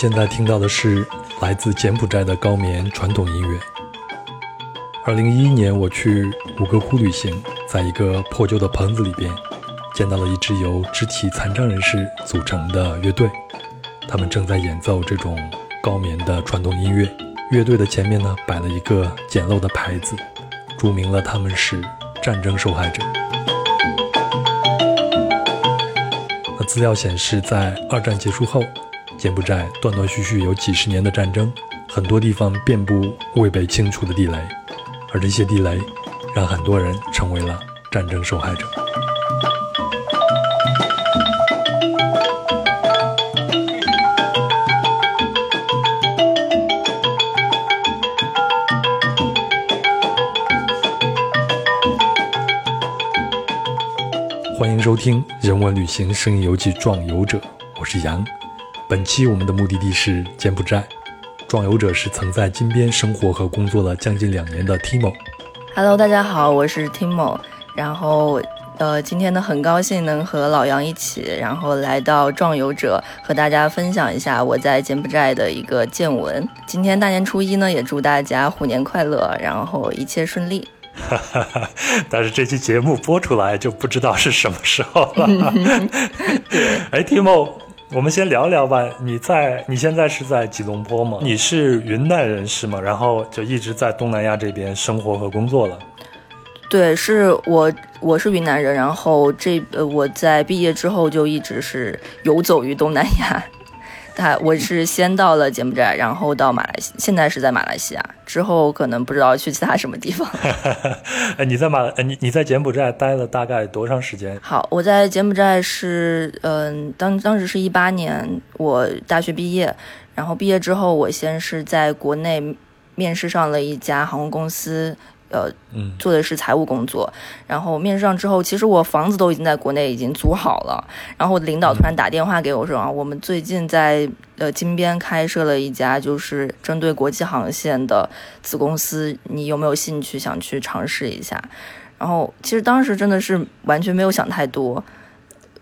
现在听到的是来自柬埔寨的高棉传统音乐。二零一一年，我去吴哥窟旅行，在一个破旧的棚子里边，见到了一支由肢体残障人士组成的乐队，他们正在演奏这种高棉的传统音乐。乐队的前面呢，摆了一个简陋的牌子，注明了他们是战争受害者。那资料显示，在二战结束后，柬埔寨断断续续有几十年的战争，很多地方遍布未被清除的地雷，而这些地雷让很多人成为了战争受害者。欢迎收听《人文旅行声音游记·壮游者》，我是杨。本期我们的目的地是柬埔寨，壮游者是曾在金边生活和工作了将近两年的 Timo。Hello，大家好，我是 Timo。然后，呃，今天呢，很高兴能和老杨一起，然后来到壮游者，和大家分享一下我在柬埔寨的一个见闻。今天大年初一呢，也祝大家虎年快乐，然后一切顺利。哈哈哈！但是这期节目播出来就不知道是什么时候了。哎，Timo，我们先聊聊吧。你在你现在是在吉隆坡吗？你是云南人是吗？然后就一直在东南亚这边生活和工作了。对，是我，我是云南人。然后这呃，我在毕业之后就一直是游走于东南亚。他我是先到了柬埔寨，然后到马来西现在是在马来西亚，之后可能不知道去其他什么地方。哎，你在马，你你在柬埔寨待了大概多长时间？好，我在柬埔寨是，嗯，当当时是一八年，我大学毕业，然后毕业之后，我先是在国内面试上了一家航空公司。呃，做的是财务工作，然后面试上之后，其实我房子都已经在国内已经租好了，然后我领导突然打电话给我说啊，我们最近在呃金边开设了一家就是针对国际航线的子公司，你有没有兴趣想去尝试一下？然后其实当时真的是完全没有想太多，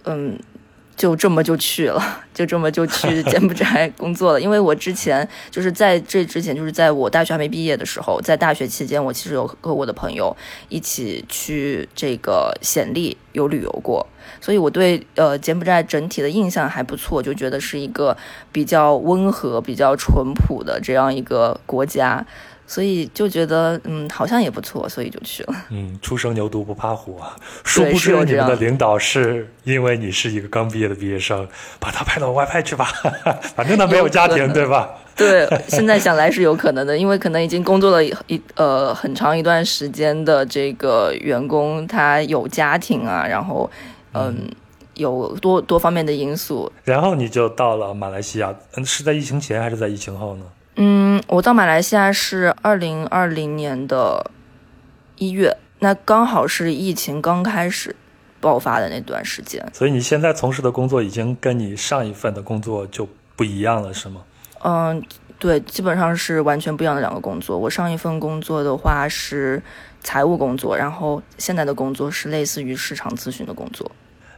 嗯。就这么就去了，就这么就去 柬埔寨工作了。因为我之前就是在这之前，就是在我大学还没毕业的时候，在大学期间，我其实有和我的朋友一起去这个暹粒有旅游过，所以我对呃柬埔寨整体的印象还不错，就觉得是一个比较温和、比较淳朴的这样一个国家。所以就觉得，嗯，好像也不错，所以就去了。嗯，初生牛犊不怕虎啊！殊不知你们的领导是因为你是一个刚毕业的毕业生，把他派到外派去吧，反正他没有家庭，对吧？对，现在想来是有可能的，因为可能已经工作了一呃很长一段时间的这个员工，他有家庭啊，然后嗯，有多多方面的因素。然后你就到了马来西亚，嗯，是在疫情前还是在疫情后呢？嗯，我到马来西亚是二零二零年的一月，那刚好是疫情刚开始爆发的那段时间。所以你现在从事的工作已经跟你上一份的工作就不一样了，是吗？嗯，对，基本上是完全不一样的两个工作。我上一份工作的话是财务工作，然后现在的工作是类似于市场咨询的工作。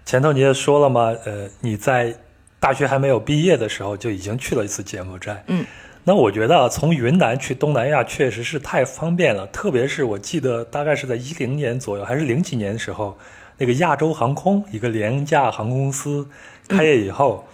前头你也说了嘛，呃，你在大学还没有毕业的时候就已经去了一次柬埔寨。嗯。那我觉得啊从云南去东南亚确实是太方便了，特别是我记得大概是在一零年左右，还是零几年的时候，那个亚洲航空一个廉价航空公司开业以后，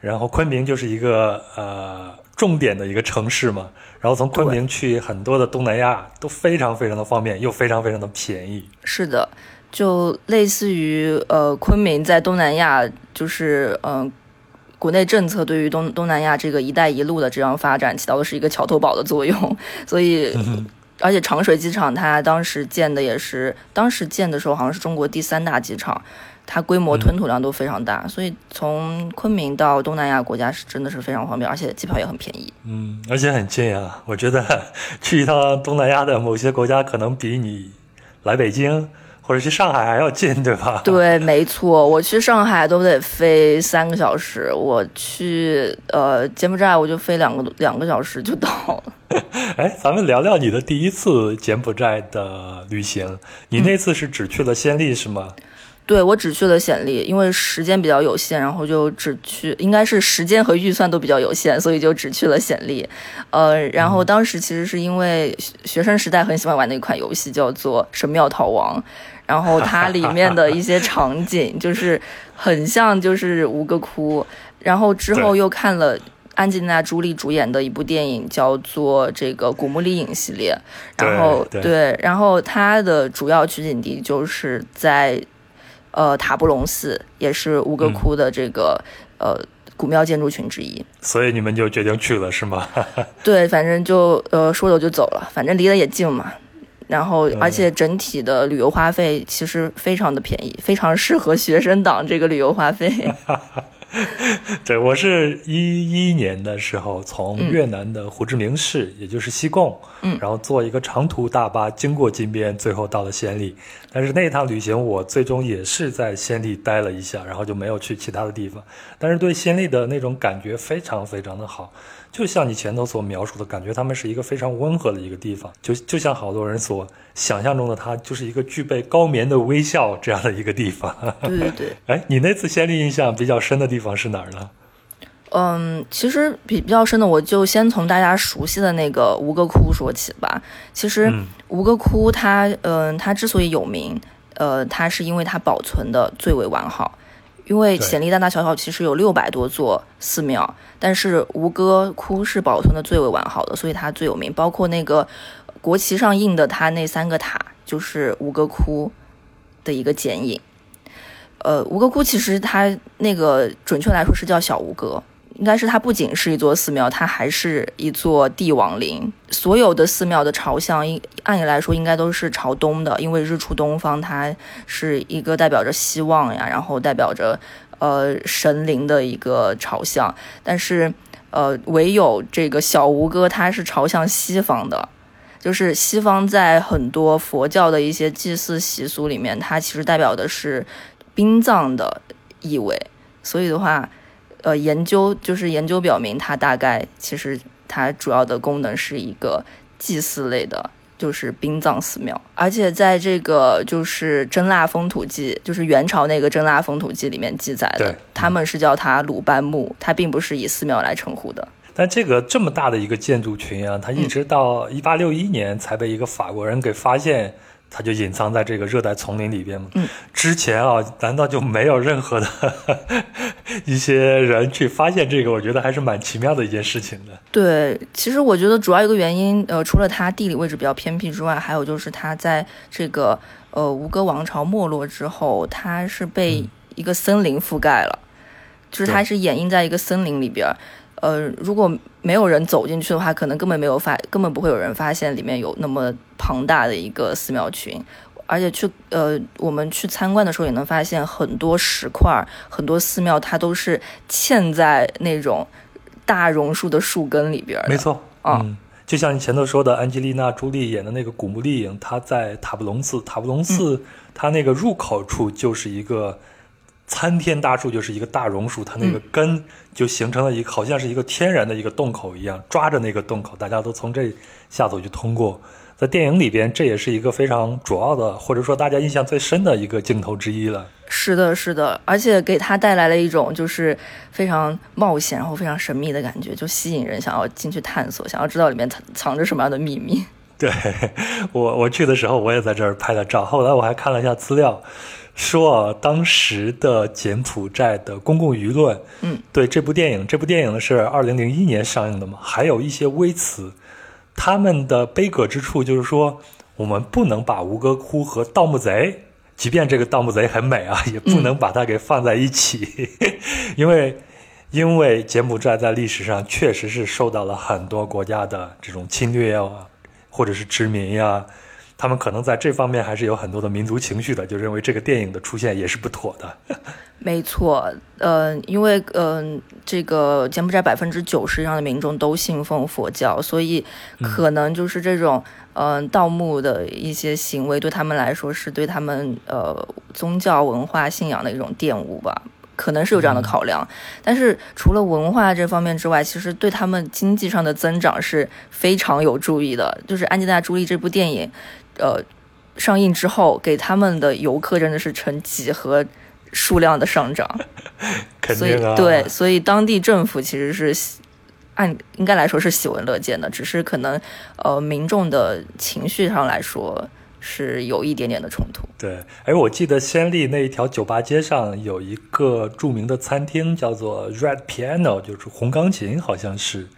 然后昆明就是一个呃重点的一个城市嘛，然后从昆明去很多的东南亚都非常非常的方便，又非常非常的便宜。是的，就类似于呃昆明在东南亚就是嗯。国内政策对于东东南亚这个“一带一路”的这样发展起到的是一个桥头堡的作用，所以，而且长水机场它当时建的也是，当时建的时候好像是中国第三大机场，它规模吞吐量都非常大，所以从昆明到东南亚国家是真的是非常方便，而且机票也很便宜。嗯，而且很近啊，我觉得去一趟东南亚的某些国家可能比你来北京。或者去上海还要近，对吧？对，没错，我去上海都得飞三个小时，我去呃柬埔寨我就飞两个两个小时就到了。哎，咱们聊聊你的第一次柬埔寨的旅行，你那次是只去了暹粒是吗？对我只去了暹粒，因为时间比较有限，然后就只去，应该是时间和预算都比较有限，所以就只去了暹粒。呃，然后当时其实是因为学生时代很喜欢玩的一款游戏叫做《神庙逃亡》，然后它里面的一些场景 就是很像就是吴哥窟，然后之后又看了。安吉娜·朱莉主演的一部电影叫做这个《古墓丽影》系列，然后对，然后它的主要取景地就是在呃塔布隆寺，也是吴哥窟的这个呃古庙建筑群之一。所以你们就决定去了是吗？对，反正就呃说走就走了，反正离得也近嘛。然后而且整体的旅游花费其实非常的便宜，非常适合学生党这个旅游花费。对，我是一一年的时候从越南的胡志明市，也就是西贡，嗯，然后坐一个长途大巴经过金边，最后到了暹粒。但是那一趟旅行，我最终也是在暹粒待了一下，然后就没有去其他的地方。但是对暹粒的那种感觉非常非常的好。就像你前头所描述的感觉，他们是一个非常温和的一个地方，就就像好多人所想象中的，它就是一个具备高棉的微笑这样的一个地方。对对对。哎，你那次先例印象比较深的地方是哪儿呢？嗯，其实比比较深的，我就先从大家熟悉的那个吴哥窟说起吧。其实吴哥窟它，嗯，它之所以有名，呃，它是因为它保存的最为完好。因为潜力大大小小其实有六百多座寺庙，但是吴哥窟是保存的最为完好的，所以它最有名。包括那个国旗上印的它那三个塔，就是吴哥窟的一个剪影。呃，吴哥窟其实它那个准确来说是叫小吴哥。应该是它不仅是一座寺庙，它还是一座帝王陵。所有的寺庙的朝向，应按理来说应该都是朝东的，因为日出东方，它是一个代表着希望呀，然后代表着呃神灵的一个朝向。但是呃，唯有这个小吴哥，它是朝向西方的，就是西方在很多佛教的一些祭祀习俗里面，它其实代表的是殡葬的意味。所以的话。呃，研究就是研究表明，它大概其实它主要的功能是一个祭祀类的，就是殡葬寺庙。而且在这个就是《真腊风土记》，就是元朝那个《真腊风土记》里面记载的，他们是叫它鲁班墓，它并不是以寺庙来称呼的。但这个这么大的一个建筑群啊，它一直到一八六一年才被一个法国人给发现。它就隐藏在这个热带丛林里边嘛。嗯，之前啊，难道就没有任何的 一些人去发现这个？我觉得还是蛮奇妙的一件事情的。对，其实我觉得主要一个原因，呃，除了它地理位置比较偏僻之外，还有就是它在这个呃吴哥王朝没落之后，它是被一个森林覆盖了，就是它是掩映在一个森林里边。呃，如果没有人走进去的话，可能根本没有发，根本不会有人发现里面有那么庞大的一个寺庙群。而且去呃，我们去参观的时候也能发现很多石块，很多寺庙它都是嵌在那种大榕树的树根里边。没错，嗯，就像你前头说的，安吉丽娜·朱莉演的那个《古墓丽影》，她在塔布隆寺，塔布隆寺它那个入口处就是一个。参天大树就是一个大榕树，它那个根就形成了一个，好像是一个天然的一个洞口一样，抓着那个洞口，大家都从这下头就通过。在电影里边，这也是一个非常主要的，或者说大家印象最深的一个镜头之一了。是的，是的，而且给他带来了一种就是非常冒险，然后非常神秘的感觉，就吸引人想要进去探索，想要知道里面藏藏着什么样的秘密。对我，我去的时候我也在这儿拍了照，后来我还看了一下资料。说当时的柬埔寨的公共舆论，嗯，对这部电影，这部电影呢是二零零一年上映的嘛，还有一些微词，他们的悲歌之处就是说，我们不能把吴哥窟和盗墓贼，即便这个盗墓贼很美啊，也不能把它给放在一起，因为，因为柬埔寨在历史上确实是受到了很多国家的这种侵略啊，或者是殖民呀。他们可能在这方面还是有很多的民族情绪的，就认为这个电影的出现也是不妥的。没错，呃，因为嗯，这个柬埔寨百分之九十以上的民众都信奉佛教，所以可能就是这种嗯盗墓的一些行为对他们来说是对他们呃宗教文化信仰的一种玷污吧。可能是有这样的考量，但是除了文化这方面之外，其实对他们经济上的增长是非常有注意的。就是《安吉娜·朱莉》这部电影，呃，上映之后，给他们的游客真的是呈几何数量的上涨。肯定啊，对，所以当地政府其实是按应该来说是喜闻乐见的，只是可能呃民众的情绪上来说是有一点点的冲突。对，哎，我记得先例那一条酒吧街上有一个著名的餐厅，叫做 Red Piano，就是红钢琴，好像是。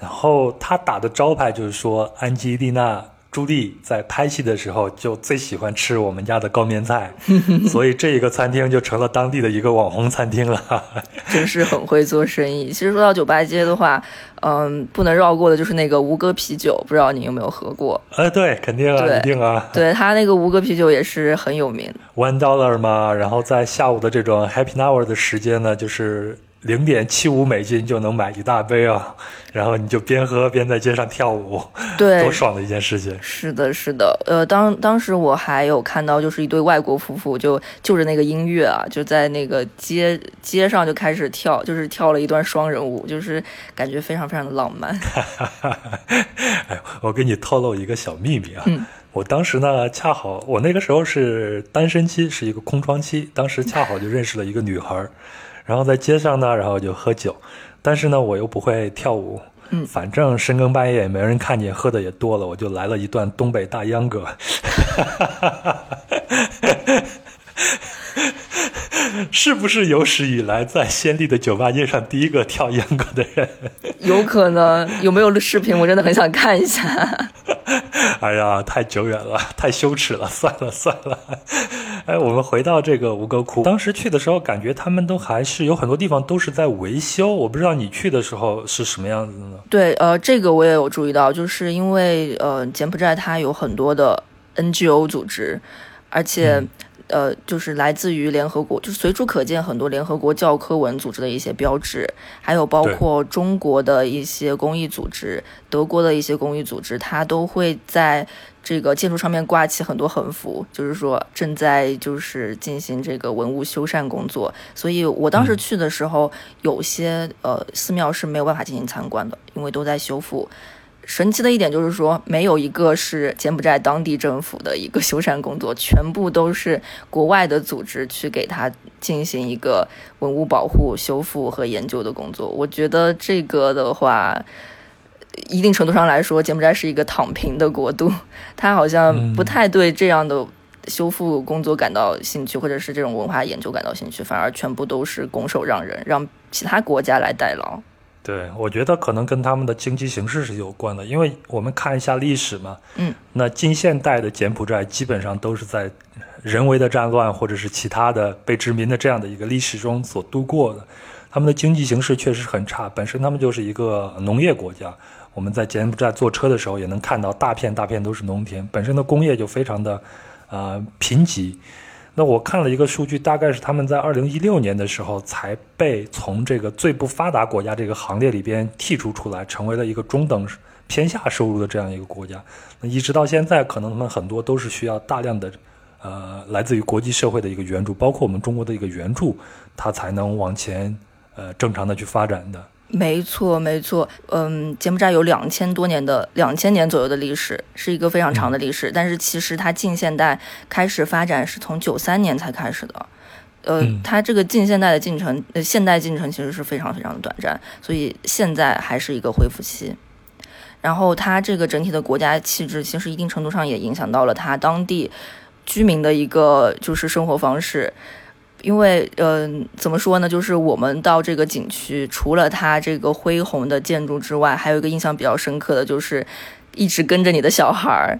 然后他打的招牌就是说，安吉丽娜·朱棣在拍戏的时候就最喜欢吃我们家的高棉菜，所以这一个餐厅就成了当地的一个网红餐厅了。真是很会做生意。其实说到酒吧街的话，嗯，不能绕过的就是那个吴哥啤酒，不知道你有没有喝过？呃，对，肯定啊，一定啊。对他那个吴哥啤酒也是很有名。One dollar 嘛，然后在下午的这种 Happy Hour 的时间呢，就是。零点七五美金就能买一大杯啊，然后你就边喝边在街上跳舞，对，多爽的一件事情。是的，是的，呃，当当时我还有看到，就是一对外国夫妇就就着那个音乐啊，就在那个街街上就开始跳，就是跳了一段双人舞，就是感觉非常非常的浪漫。哎，我给你透露一个小秘密啊，我当时呢恰好我那个时候是单身期，是一个空窗期，当时恰好就认识了一个女孩。然后在街上呢，然后就喝酒，但是呢，我又不会跳舞，嗯，反正深更半夜也没人看见，喝的也多了，我就来了一段东北大秧歌，是不是有史以来在先帝的酒吧街上第一个跳秧歌的人？有可能，有没有视频？我真的很想看一下。哎呀，太久远了，太羞耻了，算了算了。哎，我们回到这个吴哥窟，当时去的时候，感觉他们都还是有很多地方都是在维修。我不知道你去的时候是什么样子的呢？对，呃，这个我也有注意到，就是因为呃，柬埔寨它有很多的 NGO 组织，而且。呃，就是来自于联合国，就是随处可见很多联合国教科文组织的一些标志，还有包括中国的一些公益组织、德国的一些公益组织，它都会在这个建筑上面挂起很多横幅，就是说正在就是进行这个文物修缮工作。所以我当时去的时候，有些呃寺庙是没有办法进行参观的，因为都在修复。神奇的一点就是说，没有一个是柬埔寨当地政府的一个修缮工作，全部都是国外的组织去给他进行一个文物保护、修复和研究的工作。我觉得这个的话，一定程度上来说，柬埔寨是一个躺平的国度，他好像不太对这样的修复工作感到兴趣，或者是这种文化研究感到兴趣，反而全部都是拱手让人，让其他国家来代劳。对，我觉得可能跟他们的经济形势是有关的，因为我们看一下历史嘛，嗯，那近现代的柬埔寨基本上都是在人为的战乱或者是其他的被殖民的这样的一个历史中所度过的，他们的经济形势确实很差，本身他们就是一个农业国家，我们在柬埔寨坐车的时候也能看到大片大片都是农田，本身的工业就非常的呃贫瘠。那我看了一个数据，大概是他们在二零一六年的时候才被从这个最不发达国家这个行列里边剔除出来，成为了一个中等偏下收入的这样一个国家。那一直到现在，可能他们很多都是需要大量的，呃，来自于国际社会的一个援助，包括我们中国的一个援助，它才能往前，呃，正常的去发展的。没错，没错。嗯，柬埔寨有两千多年的两千年左右的历史，是一个非常长的历史。但是其实它近现代开始发展是从九三年才开始的。呃，它这个近现代的进程，呃，现代进程其实是非常非常的短暂，所以现在还是一个恢复期。然后它这个整体的国家气质，其实一定程度上也影响到了它当地居民的一个就是生活方式。因为，嗯，怎么说呢？就是我们到这个景区，除了它这个恢宏的建筑之外，还有一个印象比较深刻的就是，一直跟着你的小孩儿，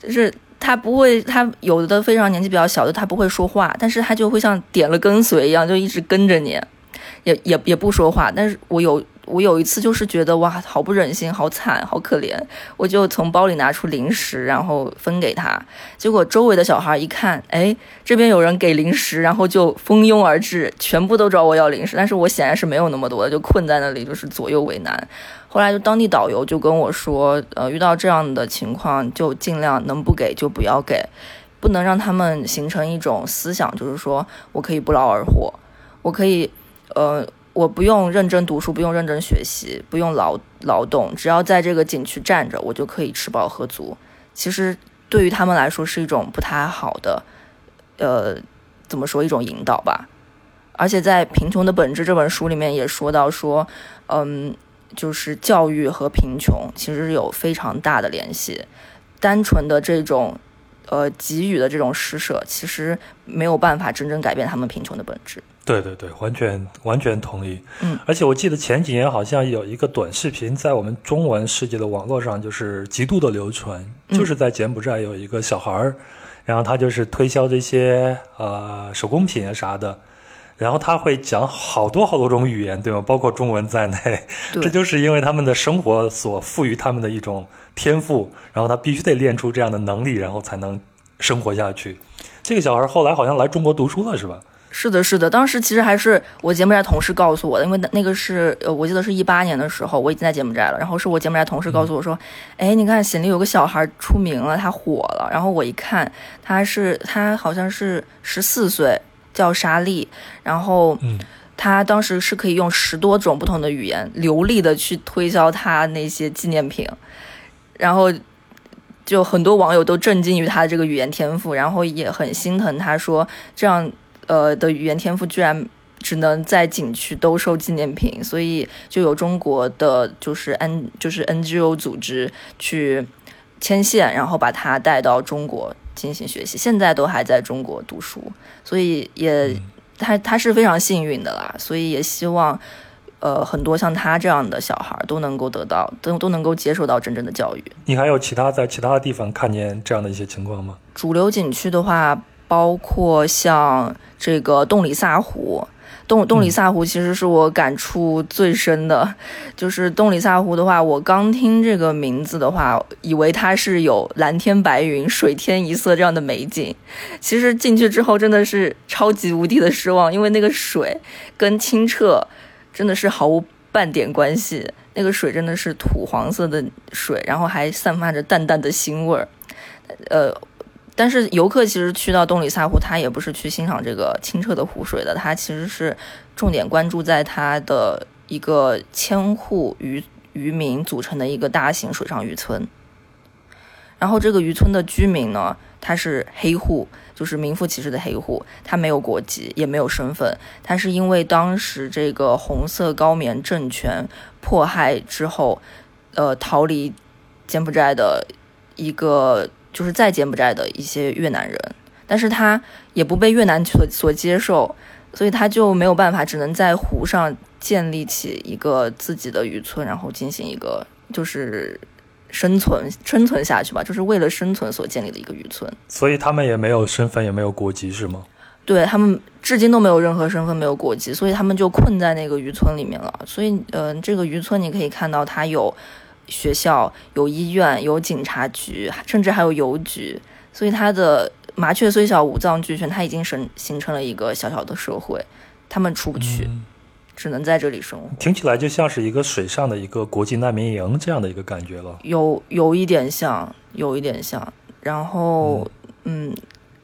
就是他不会，他有的非常年纪比较小的，他不会说话，但是他就会像点了跟随一样，就一直跟着你，也也也不说话。但是我有。我有一次就是觉得哇，好不忍心，好惨，好可怜，我就从包里拿出零食，然后分给他。结果周围的小孩一看，哎，这边有人给零食，然后就蜂拥而至，全部都找我要零食。但是我显然是没有那么多的，就困在那里，就是左右为难。后来就当地导游就跟我说，呃，遇到这样的情况就尽量能不给就不要给，不能让他们形成一种思想，就是说我可以不劳而获，我可以，呃。我不用认真读书，不用认真学习，不用劳劳动，只要在这个景区站着，我就可以吃饱喝足。其实对于他们来说是一种不太好的，呃，怎么说一种引导吧。而且在《贫穷的本质》这本书里面也说到说，嗯，就是教育和贫穷其实有非常大的联系。单纯的这种，呃，给予的这种施舍，其实没有办法真正改变他们贫穷的本质。对对对，完全完全同意。嗯，而且我记得前几年好像有一个短视频在我们中文世界的网络上就是极度的流传，就是在柬埔寨有一个小孩儿，然后他就是推销这些呃手工品啊啥的。然后他会讲好多好多种语言，对吗？包括中文在内。这就是因为他们的生活所赋予他们的一种天赋，然后他必须得练出这样的能力，然后才能生活下去。这个小孩后来好像来中国读书了，是吧？是的，是的。当时其实还是我节目寨同事告诉我的，因为那个是呃，我记得是一八年的时候，我已经在节目寨了。然后是我节目寨同事告诉我说：“哎，你看暹粒有个小孩出名了，他火了。”然后我一看，他是他好像是十四岁。叫沙利，然后，他当时是可以用十多种不同的语言流利的去推销他那些纪念品，然后就很多网友都震惊于他的这个语言天赋，然后也很心疼他说这样呃的语言天赋居然只能在景区兜售纪念品，所以就有中国的就是 N 就是 NGO 组织去牵线，然后把他带到中国。进行学习，现在都还在中国读书，所以也他他是非常幸运的啦。所以也希望，呃，很多像他这样的小孩都能够得到，都都能够接受到真正的教育。你还有其他在其他的地方看见这样的一些情况吗？主流景区的话，包括像这个洞里萨湖。洞洞里萨湖其实是我感触最深的，就是洞里萨湖的话，我刚听这个名字的话，以为它是有蓝天白云、水天一色这样的美景，其实进去之后真的是超级无敌的失望，因为那个水跟清澈真的是毫无半点关系，那个水真的是土黄色的水，然后还散发着淡淡的腥味儿，呃。但是游客其实去到洞里萨湖，他也不是去欣赏这个清澈的湖水的，他其实是重点关注在它的一个千户渔渔民组成的一个大型水上渔村。然后这个渔村的居民呢，他是黑户，就是名副其实的黑户，他没有国籍，也没有身份，他是因为当时这个红色高棉政权迫害之后，呃，逃离柬埔寨的一个。就是在柬埔寨的一些越南人，但是他也不被越南所所接受，所以他就没有办法，只能在湖上建立起一个自己的渔村，然后进行一个就是生存生存下去吧，就是为了生存所建立的一个渔村。所以他们也没有身份，也没有国籍，是吗？对他们至今都没有任何身份，没有国籍，所以他们就困在那个渔村里面了。所以，嗯，这个渔村你可以看到，它有。学校有医院，有警察局，甚至还有邮局，所以它的麻雀虽小，五脏俱全，它已经形形成了一个小小的社会，他们出不去，只能在这里生活。听起来就像是一个水上的一个国际难民营这样的一个感觉了，有有一点像，有一点像。然后，嗯，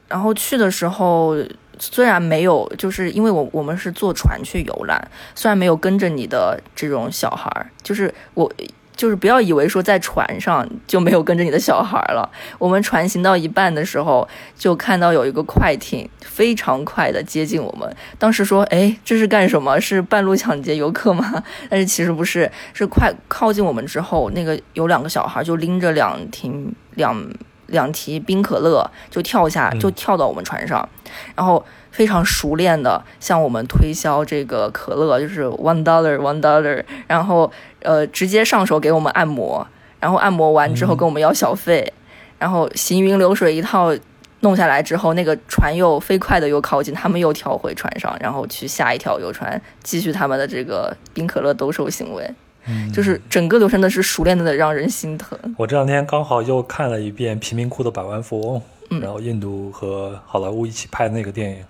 然后去的时候虽然没有，就是因为我我们是坐船去游览，虽然没有跟着你的这种小孩儿，就是我。就是不要以为说在船上就没有跟着你的小孩了。我们船行到一半的时候，就看到有一个快艇非常快的接近我们。当时说：“哎，这是干什么？是半路抢劫游客吗？”但是其实不是，是快靠近我们之后，那个有两个小孩就拎着两瓶两两提冰可乐就跳下，就跳到我们船上，然后。非常熟练的向我们推销这个可乐，就是 one dollar one dollar，然后呃直接上手给我们按摩，然后按摩完之后跟我们要小费，然后行云流水一套弄下来之后，那个船又飞快的又靠近，他们又跳回船上，然后去下一条游船继续他们的这个冰可乐兜售行为，嗯 就是整个流程的是熟练的让人心疼。我这两天刚好又看了一遍《贫民窟的百万富翁》，然后印度和好莱坞一起拍的那个电影。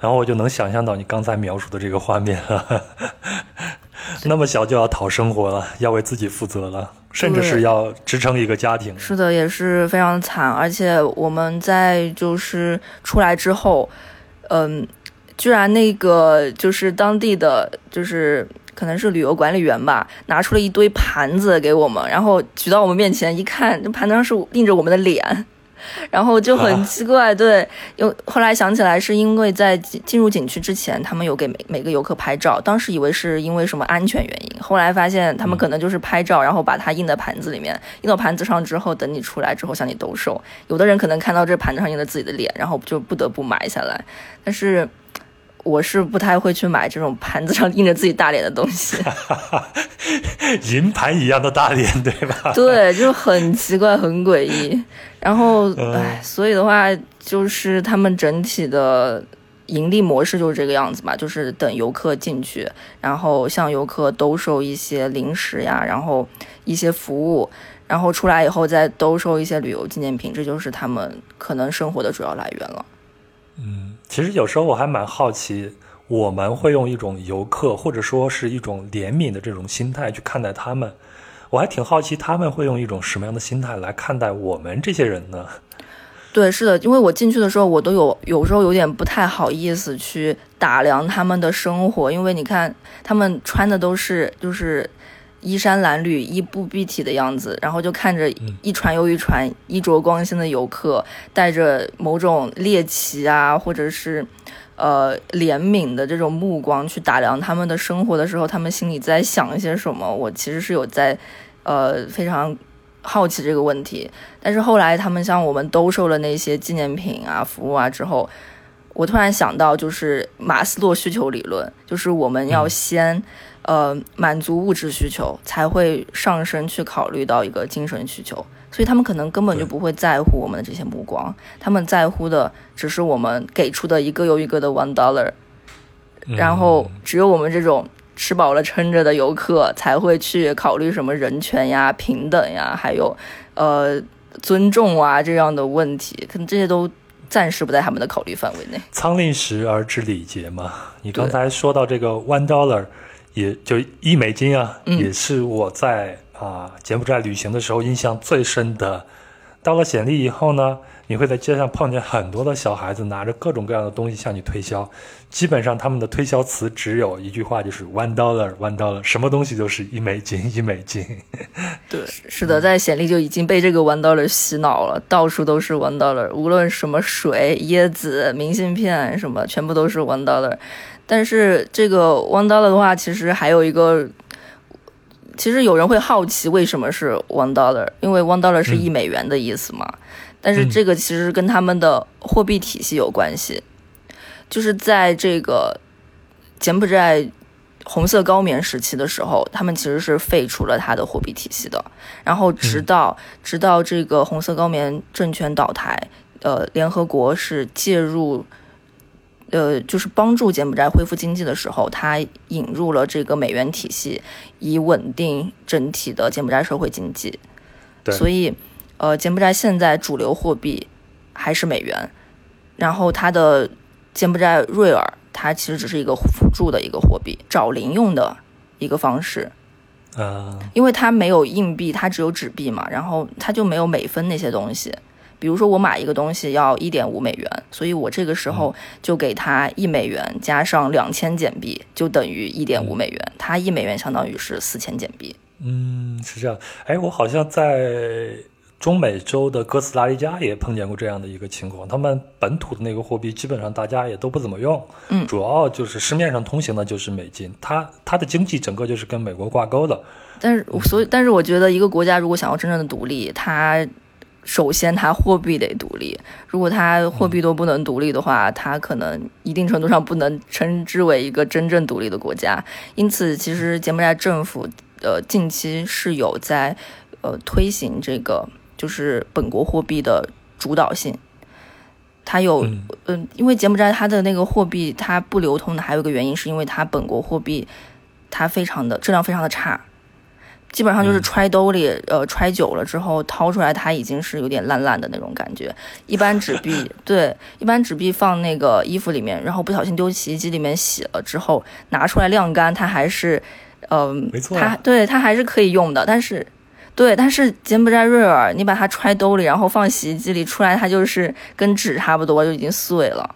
然后我就能想象到你刚才描述的这个画面了，那么小就要讨生活了，要为自己负责了，甚至是要支撑一个家庭。是的，也是非常惨。而且我们在就是出来之后，嗯，居然那个就是当地的就是可能是旅游管理员吧，拿出了一堆盘子给我们，然后举到我们面前一看，这盘子上是印着我们的脸。然后就很奇怪，对，有后来想起来是因为在进入景区之前，他们有给每每个游客拍照，当时以为是因为什么安全原因，后来发现他们可能就是拍照，然后把它印在盘子里面，印到盘子上之后，等你出来之后向你兜售。有的人可能看到这盘子上印了自己的脸，然后就不得不买下来，但是。我是不太会去买这种盘子上印着自己大脸的东西，银盘一样的大脸，对吧？对，就很奇怪，很诡异。然后，唉，所以的话，就是他们整体的盈利模式就是这个样子嘛，就是等游客进去，然后向游客兜售一些零食呀，然后一些服务，然后出来以后再兜售一些旅游纪念品，这就是他们可能生活的主要来源了。嗯，其实有时候我还蛮好奇，我们会用一种游客或者说是一种怜悯的这种心态去看待他们，我还挺好奇他们会用一种什么样的心态来看待我们这些人呢？对，是的，因为我进去的时候，我都有有时候有点不太好意思去打量他们的生活，因为你看他们穿的都是就是。衣衫褴褛、衣不蔽体的样子，然后就看着一船又一船衣着光鲜的游客，带着某种猎奇啊，或者是呃怜悯的这种目光去打量他们的生活的时候，他们心里在想一些什么？我其实是有在呃非常好奇这个问题。但是后来他们向我们兜售了那些纪念品啊、服务啊之后，我突然想到，就是马斯洛需求理论，就是我们要先。呃，满足物质需求才会上升去考虑到一个精神需求，所以他们可能根本就不会在乎我们的这些目光，他们在乎的只是我们给出的一个又一个的 one dollar，然后只有我们这种吃饱了撑着的游客才会去考虑什么人权呀、平等呀，还有呃尊重啊这样的问题，可能这些都暂时不在他们的考虑范围内。仓廪实而知礼节嘛，你刚才说到这个 one dollar。也就一美金啊，也是我在啊柬埔寨旅行的时候印象最深的。到了暹粒以后呢，你会在街上碰见很多的小孩子拿着各种各样的东西向你推销，基本上他们的推销词只有一句话，就是 one dollar one dollar，什么东西都是一美金一美金。对，是的，在暹粒就已经被这个 one dollar 洗脑了，到处都是 one dollar，无论什么水、椰子、明信片什么，全部都是 one dollar。但是这个 one dollar 的话，其实还有一个，其实有人会好奇为什么是 one dollar，因为 one dollar 是一美元的意思嘛。但是这个其实跟他们的货币体系有关系，就是在这个柬埔寨红色高棉时期的时候，他们其实是废除了它的货币体系的。然后直到直到这个红色高棉政权倒台，呃，联合国是介入。呃，就是帮助柬埔寨恢复经济的时候，它引入了这个美元体系，以稳定整体的柬埔寨社会经济。对，所以，呃，柬埔寨现在主流货币还是美元，然后它的柬埔寨瑞尔，它其实只是一个辅助的一个货币，找零用的一个方式。啊，因为它没有硬币，它只有纸币嘛，然后它就没有美分那些东西。比如说我买一个东西要一点五美元，所以我这个时候就给他一美元加上两千减币，就等于一点五美元。他一美元相当于是四千减币。嗯，是这样。哎，我好像在中美洲的哥斯达黎加也碰见过这样的一个情况，他们本土的那个货币基本上大家也都不怎么用。嗯，主要就是市面上通行的就是美金，它它的经济整个就是跟美国挂钩的。但是，所以，但是我觉得一个国家如果想要真正的独立，它。首先，它货币得独立。如果它货币都不能独立的话，它可能一定程度上不能称之为一个真正独立的国家。因此，其实柬埔寨政府呃近期是有在呃推行这个就是本国货币的主导性。它有嗯，因为柬埔寨它的那个货币它不流通的还有一个原因，是因为它本国货币它非常的质量非常的差。基本上就是揣兜里，呃，揣久了之后掏出来，它已经是有点烂烂的那种感觉。一般纸币，对，一般纸币放那个衣服里面，然后不小心丢洗衣机里面洗了之后，拿出来晾干，它还是，嗯，没错，它对它还是可以用的。但是，对，但是柬埔寨瑞尔，你把它揣兜里，然后放洗衣机里出来，它就是跟纸差不多，就已经碎了。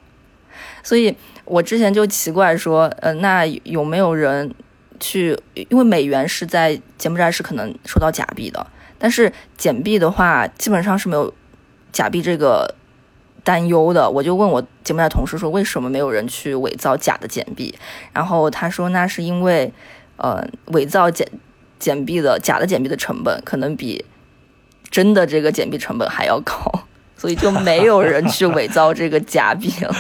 所以我之前就奇怪说，呃，那有没有人？去，因为美元是在柬埔寨是可能收到假币的，但是简币的话基本上是没有，假币这个担忧的，我就问我柬埔寨同事说，为什么没有人去伪造假的简币？然后他说，那是因为，呃，伪造简简币的假的简币的成本可能比真的这个简币成本还要高，所以就没有人去伪造这个假币了。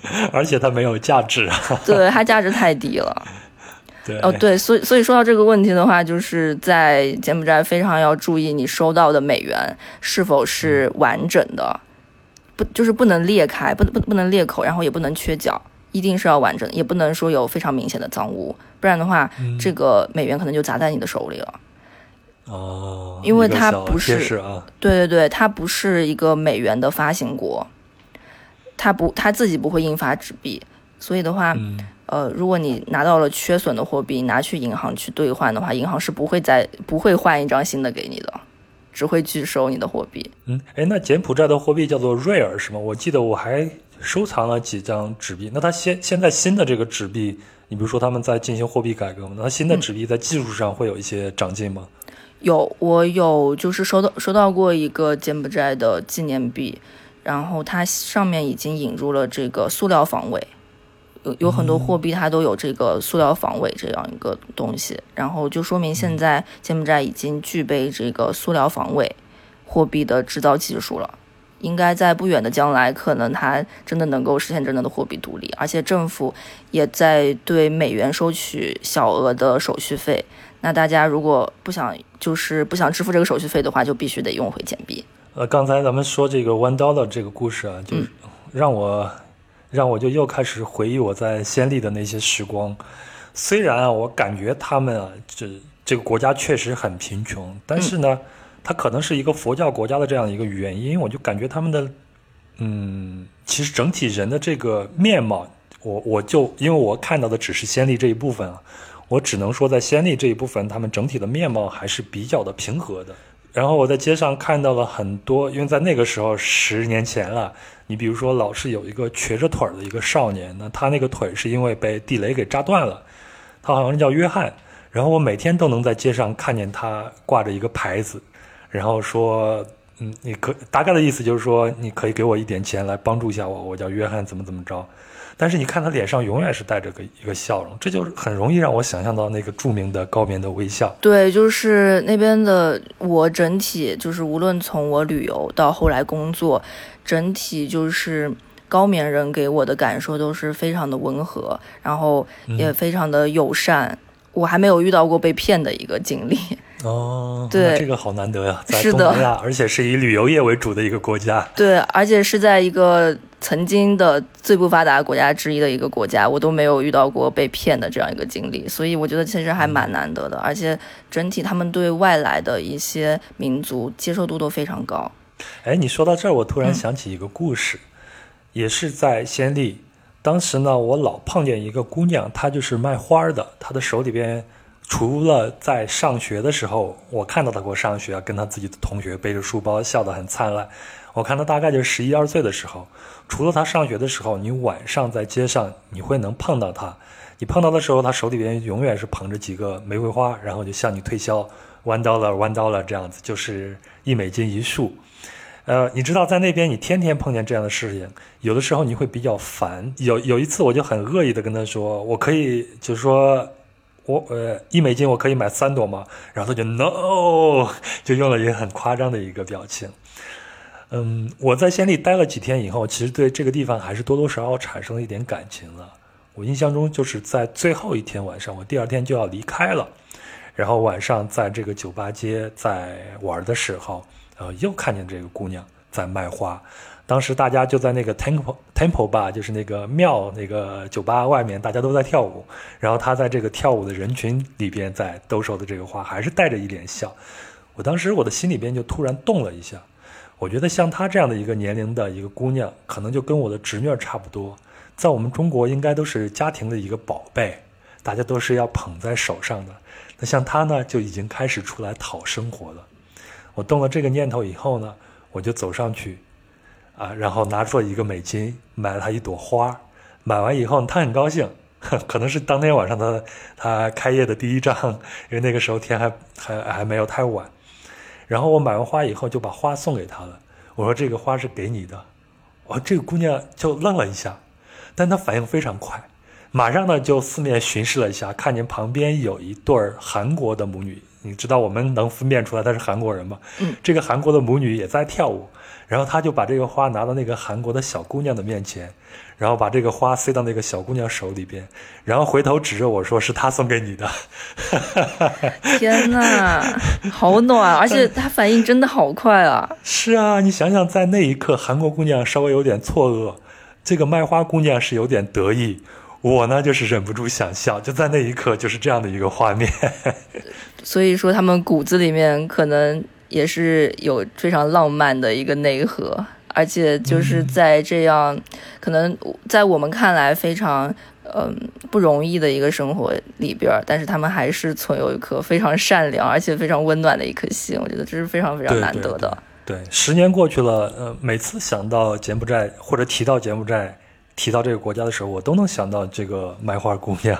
而且它没有价值啊。对，它价值太低了。对，哦，对，所以所以说到这个问题的话，就是在柬埔寨非常要注意你收到的美元是否是完整的，不就是不能裂开，不不不能裂口，然后也不能缺角，一定是要完整的，也不能说有非常明显的脏污，不然的话，这个美元可能就砸在你的手里了。哦，因为它不是啊，对对对，它不是一个美元的发行国，它不，它自己不会印发纸币，所以的话。呃，如果你拿到了缺损的货币，拿去银行去兑换的话，银行是不会再不会换一张新的给你的，只会拒收你的货币。嗯，哎，那柬埔寨的货币叫做瑞尔是吗？我记得我还收藏了几张纸币。那它现现在新的这个纸币，你比如说他们在进行货币改革嘛？那新的纸币在技术上会有一些长进吗？有，我有就是收到收到过一个柬埔寨的纪念币，然后它上面已经引入了这个塑料防伪。有有很多货币，它都有这个塑料防伪这样一个东西，然后就说明现在柬埔寨已经具备这个塑料防伪货币的制造技术了。应该在不远的将来，可能它真的能够实现真正的货币独立，而且政府也在对美元收取小额的手续费。那大家如果不想就是不想支付这个手续费的话，就必须得用回简币。呃，刚才咱们说这个 One Dollar 这个故事啊，就让我。让我就又开始回忆我在先例的那些时光。虽然啊，我感觉他们啊，这这个国家确实很贫穷，但是呢，它可能是一个佛教国家的这样一个原因，我就感觉他们的，嗯，其实整体人的这个面貌，我我就因为我看到的只是先例这一部分啊，我只能说在先例这一部分，他们整体的面貌还是比较的平和的。然后我在街上看到了很多，因为在那个时候十年前了。你比如说，老是有一个瘸着腿的一个少年，那他那个腿是因为被地雷给炸断了，他好像是叫约翰。然后我每天都能在街上看见他挂着一个牌子，然后说：“嗯，你可大概的意思就是说，你可以给我一点钱来帮助一下我，我叫约翰，怎么怎么着。”但是你看他脸上永远是带着个一个笑容，这就很容易让我想象到那个著名的高棉的微笑。对，就是那边的我整体就是无论从我旅游到后来工作，整体就是高棉人给我的感受都是非常的温和，然后也非常的友善。我还没有遇到过被骗的一个经历。哦，对，这个好难得呀，在东南亚，而且是以旅游业为主的一个国家。对，而且是在一个曾经的最不发达国家之一的一个国家，我都没有遇到过被骗的这样一个经历，所以我觉得其实还蛮难得的。而且整体他们对外来的一些民族接受度都非常高。哎，你说到这儿，我突然想起一个故事，也是在先例。当时呢，我老碰见一个姑娘，她就是卖花的，她的手里边。除了在上学的时候，我看到他过上学，跟他自己的同学背着书包，笑得很灿烂。我看他大概就是十一二岁的时候。除了他上学的时候，你晚上在街上你会能碰到他。你碰到的时候，他手里边永远是捧着几个玫瑰花，然后就向你推销 one dollar one dollar 这样子，就是一美金一束。呃，你知道在那边你天天碰见这样的事情，有的时候你会比较烦。有有一次我就很恶意的跟他说，我可以就是说。我呃，一美金我可以买三朵吗？然后他就 no，就用了一个很夸张的一个表情。嗯，我在仙利待了几天以后，其实对这个地方还是多多少少产生了一点感情了。我印象中就是在最后一天晚上，我第二天就要离开了，然后晚上在这个酒吧街在玩的时候，呃，又看见这个姑娘在卖花。当时大家就在那个 temple temple 吧就是那个庙那个酒吧外面，大家都在跳舞。然后他在这个跳舞的人群里边，在兜售的这个花，还是带着一脸笑。我当时我的心里边就突然动了一下。我觉得像她这样的一个年龄的一个姑娘，可能就跟我的侄女差不多，在我们中国应该都是家庭的一个宝贝，大家都是要捧在手上的。那像她呢，就已经开始出来讨生活了。我动了这个念头以后呢，我就走上去。啊，然后拿出了一个美金，买了他一朵花。买完以后，他很高兴，可能是当天晚上他他开业的第一张，因为那个时候天还还还没有太晚。然后我买完花以后，就把花送给他了。我说这个花是给你的。哦，这个姑娘就愣了一下，但她反应非常快，马上呢就四面巡视了一下，看见旁边有一对韩国的母女。你知道我们能分辨出来她是韩国人吗？嗯，这个韩国的母女也在跳舞，然后他就把这个花拿到那个韩国的小姑娘的面前，然后把这个花塞到那个小姑娘手里边，然后回头指着我说：“是他送给你的。” 天哪，好暖，而且他反应真的好快啊！是啊，你想想，在那一刻，韩国姑娘稍微有点错愕，这个卖花姑娘是有点得意。我呢，就是忍不住想笑，就在那一刻，就是这样的一个画面。所以说，他们骨子里面可能也是有非常浪漫的一个内核，而且就是在这样可能在我们看来非常嗯不容易的一个生活里边，但是他们还是存有一颗非常善良而且非常温暖的一颗心。我觉得这是非常非常难得的。对，十年过去了，呃，每次想到柬埔寨或者提到柬埔寨。提到这个国家的时候，我都能想到这个卖花姑娘。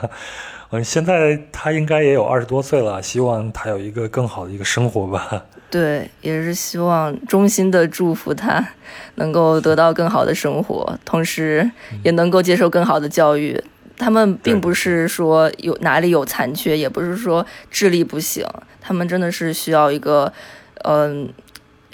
嗯，现在她应该也有二十多岁了，希望她有一个更好的一个生活吧。对，也是希望衷心的祝福她能够得到更好的生活，同时也能够接受更好的教育。他们并不是说有哪里有残缺，也不是说智力不行，他们真的是需要一个，嗯。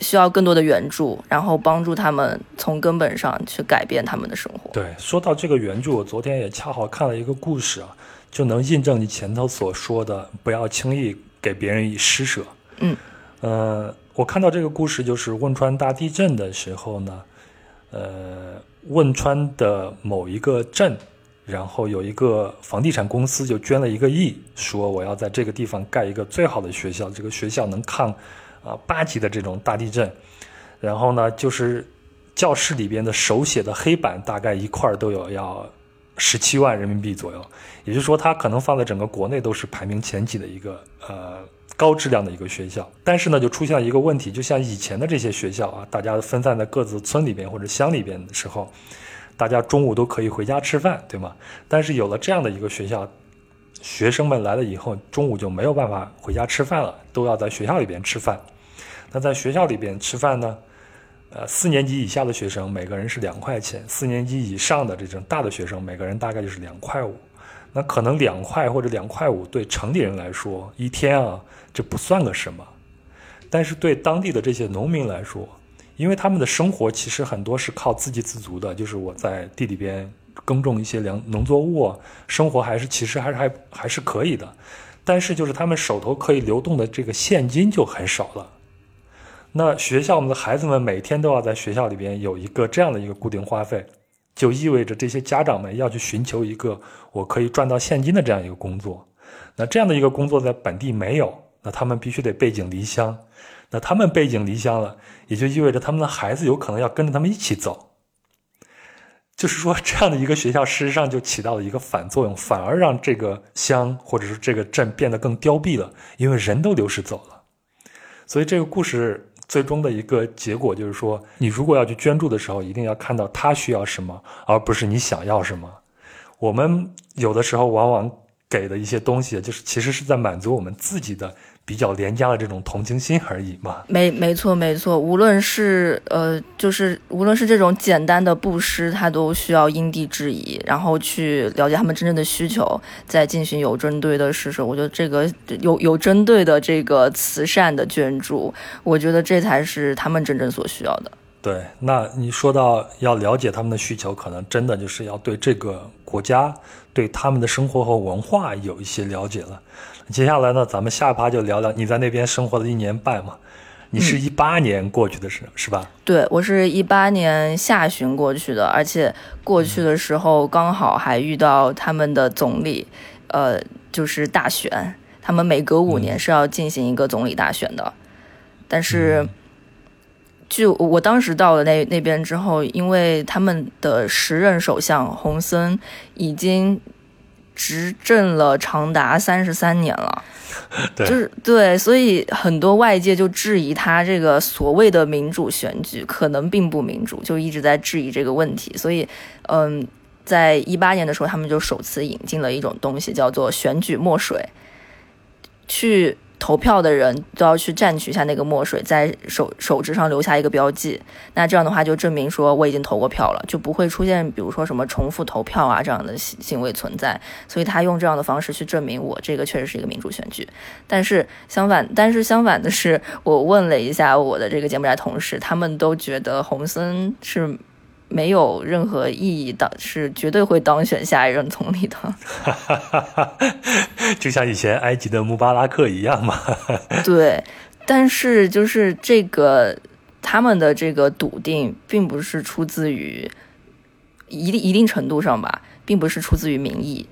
需要更多的援助，然后帮助他们从根本上去改变他们的生活。对，说到这个援助，我昨天也恰好看了一个故事啊，就能印证你前头所说的，不要轻易给别人以施舍。嗯，呃，我看到这个故事就是汶川大地震的时候呢，呃，汶川的某一个镇，然后有一个房地产公司就捐了一个亿，说我要在这个地方盖一个最好的学校，这个学校能抗。啊，八级的这种大地震，然后呢，就是教室里边的手写的黑板，大概一块都有要十七万人民币左右，也就是说，它可能放在整个国内都是排名前几的一个呃高质量的一个学校。但是呢，就出现了一个问题，就像以前的这些学校啊，大家分散在各自村里边或者乡里边的时候，大家中午都可以回家吃饭，对吗？但是有了这样的一个学校。学生们来了以后，中午就没有办法回家吃饭了，都要在学校里边吃饭。那在学校里边吃饭呢？呃，四年级以下的学生每个人是两块钱，四年级以上的这种大的学生每个人大概就是两块五。那可能两块或者两块五对城里人来说一天啊，这不算个什么。但是对当地的这些农民来说，因为他们的生活其实很多是靠自给自足的，就是我在地里边。耕种一些粮农作物，生活还是其实还是还还是可以的，但是就是他们手头可以流动的这个现金就很少了。那学校我们的孩子们每天都要在学校里边有一个这样的一个固定花费，就意味着这些家长们要去寻求一个我可以赚到现金的这样一个工作。那这样的一个工作在本地没有，那他们必须得背井离乡。那他们背井离乡了，也就意味着他们的孩子有可能要跟着他们一起走。就是说，这样的一个学校，事实上就起到了一个反作用，反而让这个乡或者是这个镇变得更凋敝了，因为人都流失走了。所以，这个故事最终的一个结果就是说，你如果要去捐助的时候，一定要看到他需要什么，而不是你想要什么。我们有的时候往往给的一些东西，就是其实是在满足我们自己的。比较廉价的这种同情心而已嘛，没没错没错，无论是呃，就是无论是这种简单的布施，它都需要因地制宜，然后去了解他们真正的需求，再进行有针对的施舍。我觉得这个有有针对的这个慈善的捐助，我觉得这才是他们真正所需要的。对，那你说到要了解他们的需求，可能真的就是要对这个国家、对他们的生活和文化有一些了解了。接下来呢，咱们下一趴就聊聊你在那边生活了一年半嘛，你是一八年过去的是是吧？对，我是一八年下旬过去的，而且过去的时候刚好还遇到他们的总理，呃，就是大选，他们每隔五年是要进行一个总理大选的，但是，就我当时到了那那边之后，因为他们的时任首相洪森已经。执政了长达三十三年了，就是对，所以很多外界就质疑他这个所谓的民主选举可能并不民主，就一直在质疑这个问题。所以，嗯，在一八年的时候，他们就首次引进了一种东西，叫做选举墨水，去投票的人都要去蘸取一下那个墨水，在手手指上留下一个标记。那这样的话就证明说我已经投过票了，就不会出现比如说什么重复投票啊这样的行行为存在。所以他用这样的方式去证明我这个确实是一个民主选举。但是相反，但是相反的是，我问了一下我的这个柬埔寨同事，他们都觉得洪森是。没有任何意义的，是绝对会当选下一任总理的。就像以前埃及的穆巴拉克一样嘛。对，但是就是这个他们的这个笃定，并不是出自于一定一定程度上吧，并不是出自于民意，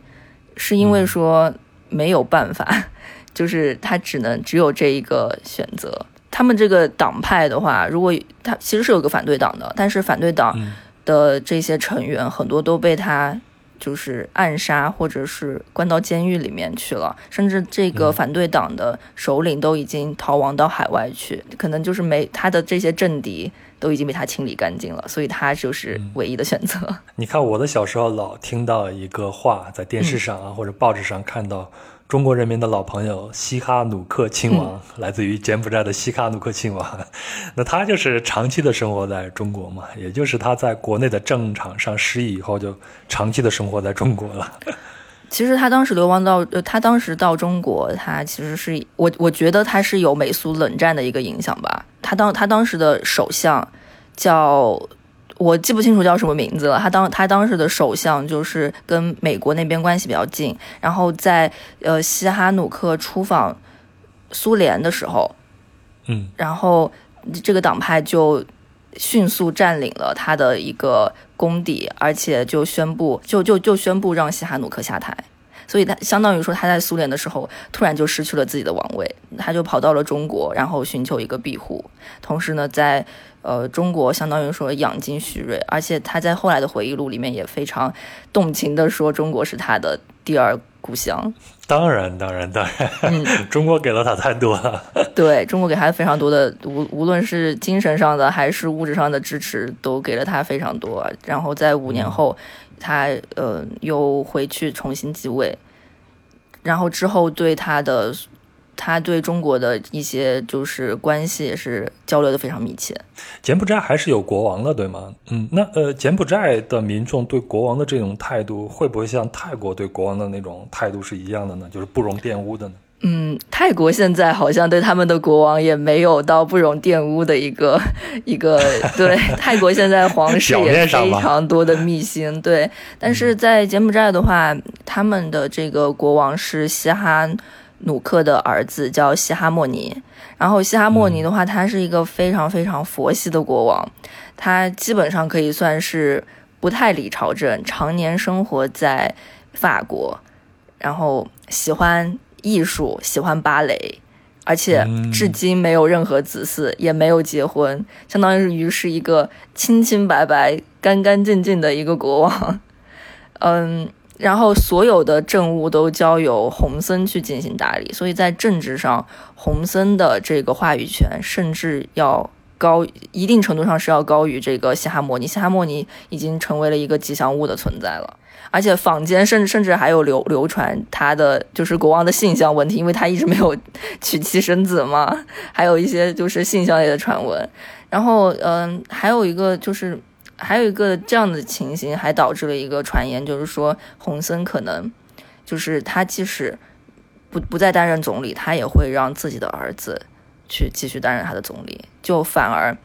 是因为说没有办法，就是他只能只有这一个选择。他们这个党派的话，如果他其实是有个反对党的，但是反对党。的这些成员很多都被他就是暗杀，或者是关到监狱里面去了，甚至这个反对党的首领都已经逃亡到海外去，可能就是没他的这些政敌都已经被他清理干净了，所以他就是唯一的选择。你看，我的小时候老听到一个话，在电视上啊或者报纸上看到。中国人民的老朋友西哈努克亲王，来自于柬埔寨的西哈努克亲王，那他就是长期的生活在中国嘛，也就是他在国内的政场上失意以后，就长期的生活在中国了。其实他当时流亡到，呃，他当时到中国，他其实是我我觉得他是有美苏冷战的一个影响吧。他当他当时的首相叫。我记不清楚叫什么名字了。他当他当时的首相就是跟美国那边关系比较近，然后在呃西哈努克出访苏联的时候，嗯，然后这个党派就迅速占领了他的一个功底，而且就宣布就就就宣布让西哈努克下台。所以他相当于说他在苏联的时候突然就失去了自己的王位，他就跑到了中国，然后寻求一个庇护。同时呢，在呃中国相当于说养精蓄锐，而且他在后来的回忆录里面也非常动情的说中国是他的第二故乡。当然，当然，当然，嗯，中国给了他太多了。对中国给他非常多的无无论是精神上的还是物质上的支持，都给了他非常多。然后在五年后。他呃又回去重新继位，然后之后对他的他对中国的一些就是关系也是交流的非常密切。柬埔寨还是有国王的对吗？嗯，那呃柬埔寨的民众对国王的这种态度会不会像泰国对国王的那种态度是一样的呢？就是不容玷污的呢？嗯，泰国现在好像对他们的国王也没有到不容玷污的一个一个。对，泰国现在皇室也非常多的秘辛。对，但是在柬埔寨的话，他们的这个国王是西哈努克的儿子，叫西哈莫尼。然后西哈莫尼的话，他是一个非常非常佛系的国王，他基本上可以算是不太理朝政，常年生活在法国，然后喜欢。艺术喜欢芭蕾，而且至今没有任何子嗣，也没有结婚，相当于是一个清清白白、干干净净的一个国王。嗯，然后所有的政务都交由洪森去进行打理，所以在政治上，洪森的这个话语权甚至要高，一定程度上是要高于这个西哈莫尼。西哈莫尼已经成为了一个吉祥物的存在了。而且坊间甚至甚至还有流流传他的就是国王的性向问题，因为他一直没有娶妻生子嘛，还有一些就是性向类的传闻。然后，嗯，还有一个就是还有一个这样的情形，还导致了一个传言，就是说洪森可能就是他即使不不再担任总理，他也会让自己的儿子去继续担任他的总理，就反而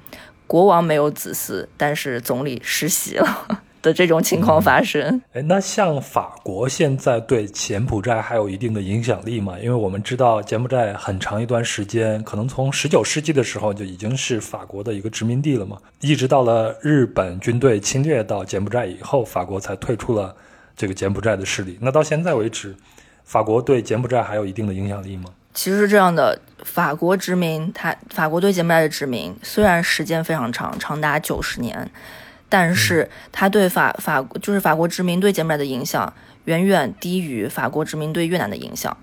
国王没有子嗣，但是总理世袭了。的这种情况发生，哎，那像法国现在对柬埔寨还有一定的影响力吗？因为我们知道柬埔寨很长一段时间，可能从十九世纪的时候就已经是法国的一个殖民地了嘛，一直到了日本军队侵略到柬埔寨以后，法国才退出了这个柬埔寨的势力。那到现在为止，法国对柬埔寨还有一定的影响力吗？其实是这样的，法国殖民，它法国对柬埔寨的殖民虽然时间非常长，长达九十年。但是，它对法法就是法国殖民对柬埔寨的影响远远低于法国殖民对越南的影响。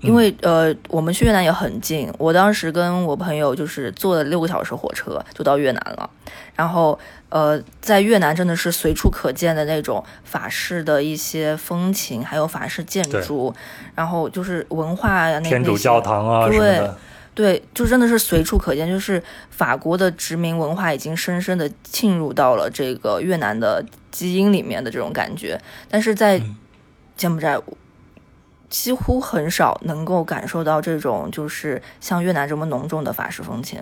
因为呃，我们去越南也很近，我当时跟我朋友就是坐了六个小时火车就到越南了，然后呃，在越南真的是随处可见的那种法式的一些风情，还有法式建筑，然后就是文化呀，那天主教堂啊什么的，对，就真的是随处可见，就是法国的殖民文化已经深深的浸入到了这个越南的基因里面的这种感觉，但是在柬埔寨。几乎很少能够感受到这种就是像越南这么浓重的法式风情，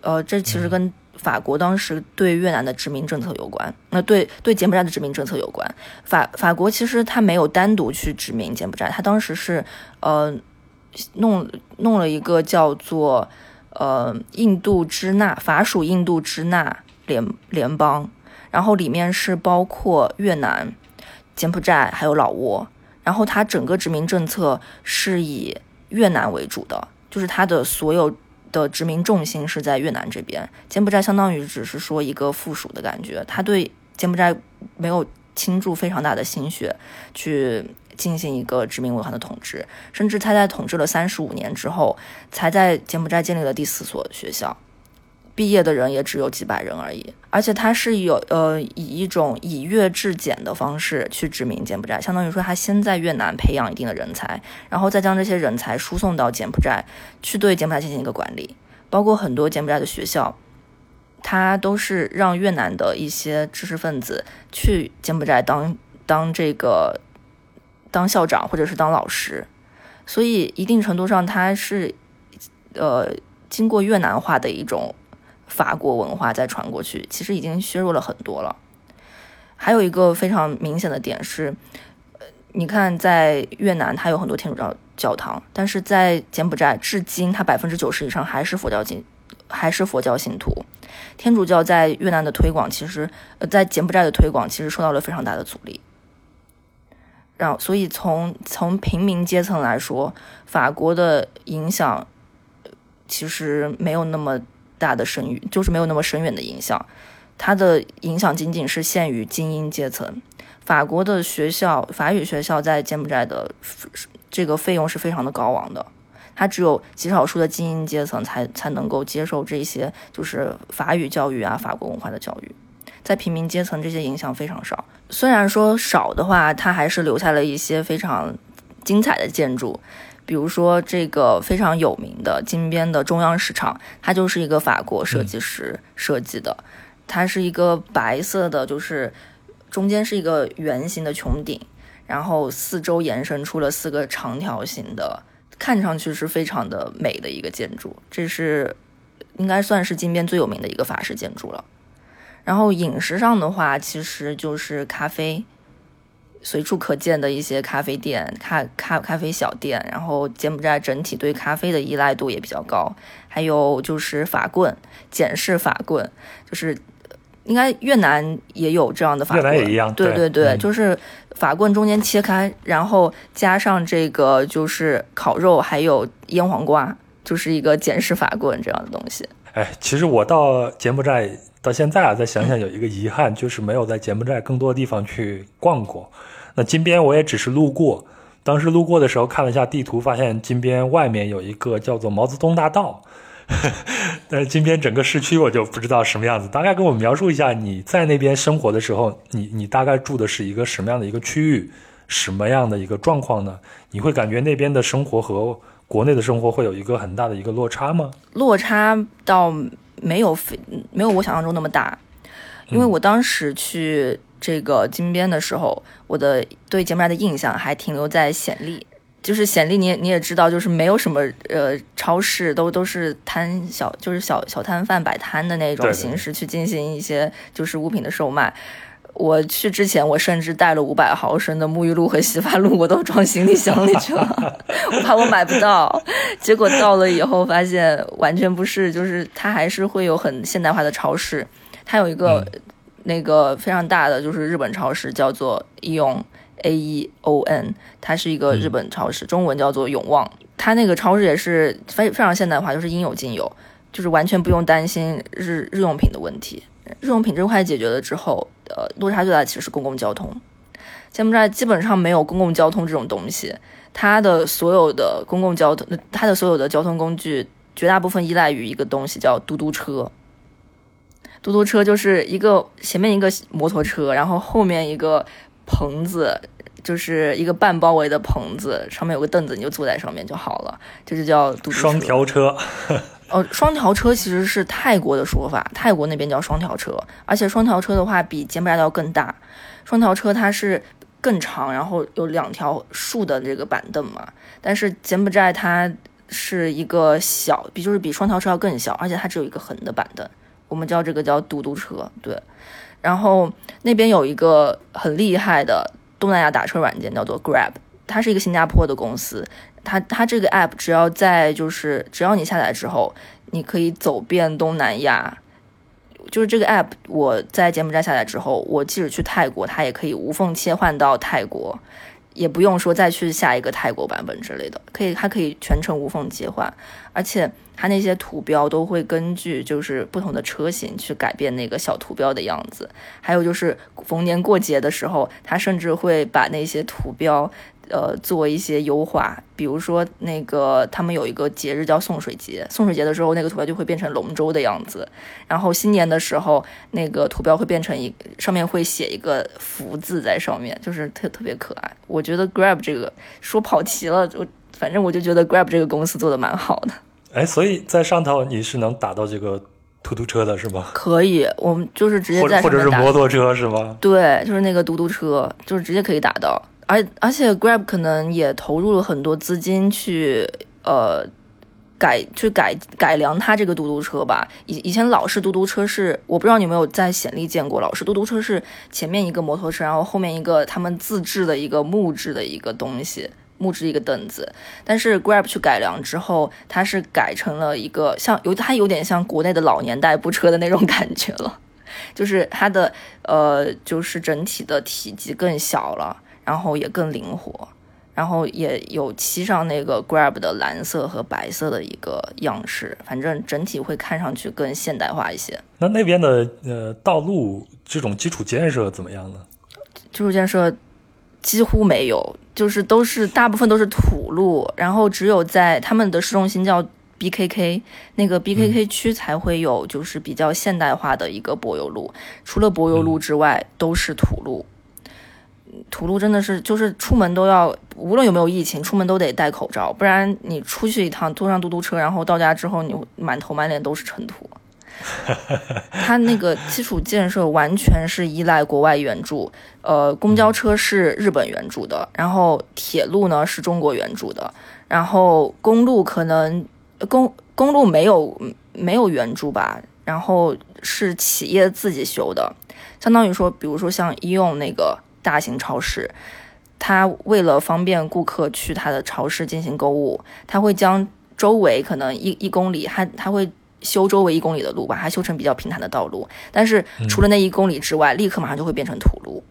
呃，这其实跟法国当时对越南的殖民政策有关，那对对柬埔寨的殖民政策有关。法法国其实他没有单独去殖民柬埔寨，他当时是呃弄弄了一个叫做呃印度支那法属印度支那联联邦，然后里面是包括越南、柬埔寨还有老挝。然后它整个殖民政策是以越南为主的，就是它的所有的殖民重心是在越南这边。柬埔寨相当于只是说一个附属的感觉，他对柬埔寨没有倾注非常大的心血去进行一个殖民文化的统治，甚至他在统治了三十五年之后，才在柬埔寨建立了第四所学校。毕业的人也只有几百人而已，而且他是有呃以一种以越制简的方式去殖民柬埔寨，相当于说他先在越南培养一定的人才，然后再将这些人才输送到柬埔寨去对柬埔寨进行一个管理，包括很多柬埔寨的学校，他都是让越南的一些知识分子去柬埔寨当当这个当校长或者是当老师，所以一定程度上他是呃经过越南化的一种。法国文化再传过去，其实已经削弱了很多了。还有一个非常明显的点是，呃，你看，在越南它有很多天主教教堂，但是在柬埔寨，至今它百分之九十以上还是佛教信，还是佛教信徒。天主教在越南的推广，其实呃，在柬埔寨的推广，其实受到了非常大的阻力。然后，所以从从平民阶层来说，法国的影响其实没有那么。大的深远就是没有那么深远的影响，它的影响仅仅是限于精英阶层。法国的学校，法语学校在柬埔寨的这个费用是非常的高昂的，它只有极少数的精英阶层才才能够接受这些就是法语教育啊，法国文化的教育，在平民阶层这些影响非常少。虽然说少的话，它还是留下了一些非常精彩的建筑。比如说这个非常有名的金边的中央市场，它就是一个法国设计师设计的，它是一个白色的，就是中间是一个圆形的穹顶，然后四周延伸出了四个长条形的，看上去是非常的美的一个建筑。这是应该算是金边最有名的一个法式建筑了。然后饮食上的话，其实就是咖啡。随处可见的一些咖啡店、咖咖咖啡小店，然后柬埔寨整体对咖啡的依赖度也比较高。还有就是法棍，简式法棍，就是应该越南也有这样的法棍，越南也一样。对对对，就是法棍中间切开，然后加上这个就是烤肉，还有腌黄瓜，就是一个简式法棍这样的东西。哎，其实我到柬埔寨到现在啊，再想想有一个遗憾，就是没有在柬埔寨更多的地方去逛过。那金边我也只是路过，当时路过的时候看了一下地图，发现金边外面有一个叫做毛泽东大道，但是金边整个市区我就不知道什么样子。大概给我描述一下你在那边生活的时候，你你大概住的是一个什么样的一个区域，什么样的一个状况呢？你会感觉那边的生活和国内的生活会有一个很大的一个落差吗？落差倒没有非没有我想象中那么大，因为我当时去。这个金边的时候，我的对柬埔寨的印象还停留在暹粒，就是暹粒，你也你也知道，就是没有什么呃超市，都都是摊小，就是小小摊贩摆摊的那种形式去进行一些就是物品的售卖。我去之前，我甚至带了五百毫升的沐浴露和洗发露，我都装行李箱里去了，我怕我买不到。结果到了以后，发现完全不是，就是它还是会有很现代化的超市，它有一个。那个非常大的就是日本超市，叫做 Aeon A E O N，它是一个日本超市，中文叫做永旺。它那个超市也是非非常现代化，就是应有尽有，就是完全不用担心日日用品的问题。日用品这块解决了之后，呃，落差最大其实是公共交通。柬埔寨基本上没有公共交通这种东西，它的所有的公共交通，它的所有的交通工具，绝大部分依赖于一个东西叫嘟嘟车。嘟嘟车就是一个前面一个摩托车，然后后面一个棚子，就是一个半包围的棚子，上面有个凳子，你就坐在上面就好了，这就叫嘟嘟车。双条车。哦，双条车其实是泰国的说法，泰国那边叫双条车，而且双条车的话比柬埔寨要更大。双条车它是更长，然后有两条竖的这个板凳嘛。但是柬埔寨它是一个小，比就是比双条车要更小，而且它只有一个横的板凳。我们叫这个叫嘟嘟车，对。然后那边有一个很厉害的东南亚打车软件，叫做 Grab，它是一个新加坡的公司。它它这个 app 只要在就是只要你下载之后，你可以走遍东南亚。就是这个 app 我在柬埔寨下载之后，我即使去泰国，它也可以无缝切换到泰国，也不用说再去下一个泰国版本之类的，可以它可以全程无缝切换，而且它那些图标都会根据就是不同的车型去改变那个小图标的样子。还有就是逢年过节的时候，它甚至会把那些图标。呃，做一些优化，比如说那个他们有一个节日叫送水节，送水节的时候，那个图标就会变成龙舟的样子。然后新年的时候，那个图标会变成一上面会写一个福字在上面，就是特特别可爱。我觉得 Grab 这个说跑题了，我反正我就觉得 Grab 这个公司做的蛮好的。哎，所以在上头你是能打到这个突突车的是吗？可以，我们就是直接在或者是摩托车是吗？对，就是那个嘟嘟车，就是直接可以打到。而而且 Grab 可能也投入了很多资金去呃改去改改良它这个嘟嘟车吧。以以前老式嘟嘟车是我不知道你有没有在显力见过，老式嘟嘟车是前面一个摩托车，然后后面一个他们自制的一个木质的一个东西，木质一个凳子。但是 Grab 去改良之后，它是改成了一个像有它有点像国内的老年代步车的那种感觉了，就是它的呃就是整体的体积更小了。然后也更灵活，然后也有漆上那个 Grab 的蓝色和白色的一个样式，反正整体会看上去更现代化一些。那那边的呃道路这种基础建设怎么样呢？基础建设几乎没有，就是都是大部分都是土路，然后只有在他们的市中心叫 BKK 那个 BKK 区才会有就是比较现代化的一个柏油路，除了柏油路之外都是土路。土路真的是，就是出门都要，无论有没有疫情，出门都得戴口罩，不然你出去一趟，坐上嘟嘟车，然后到家之后，你满头满脸都是尘土。它那个基础建设完全是依赖国外援助，呃，公交车是日本援助的，然后铁路呢是中国援助的，然后公路可能公公路没有没有援助吧，然后是企业自己修的，相当于说，比如说像医用那个。大型超市，它为了方便顾客去它的超市进行购物，它会将周围可能一一公里，它它会修周围一公里的路，把它修成比较平坦的道路。但是除了那一公里之外，立刻马上就会变成土路，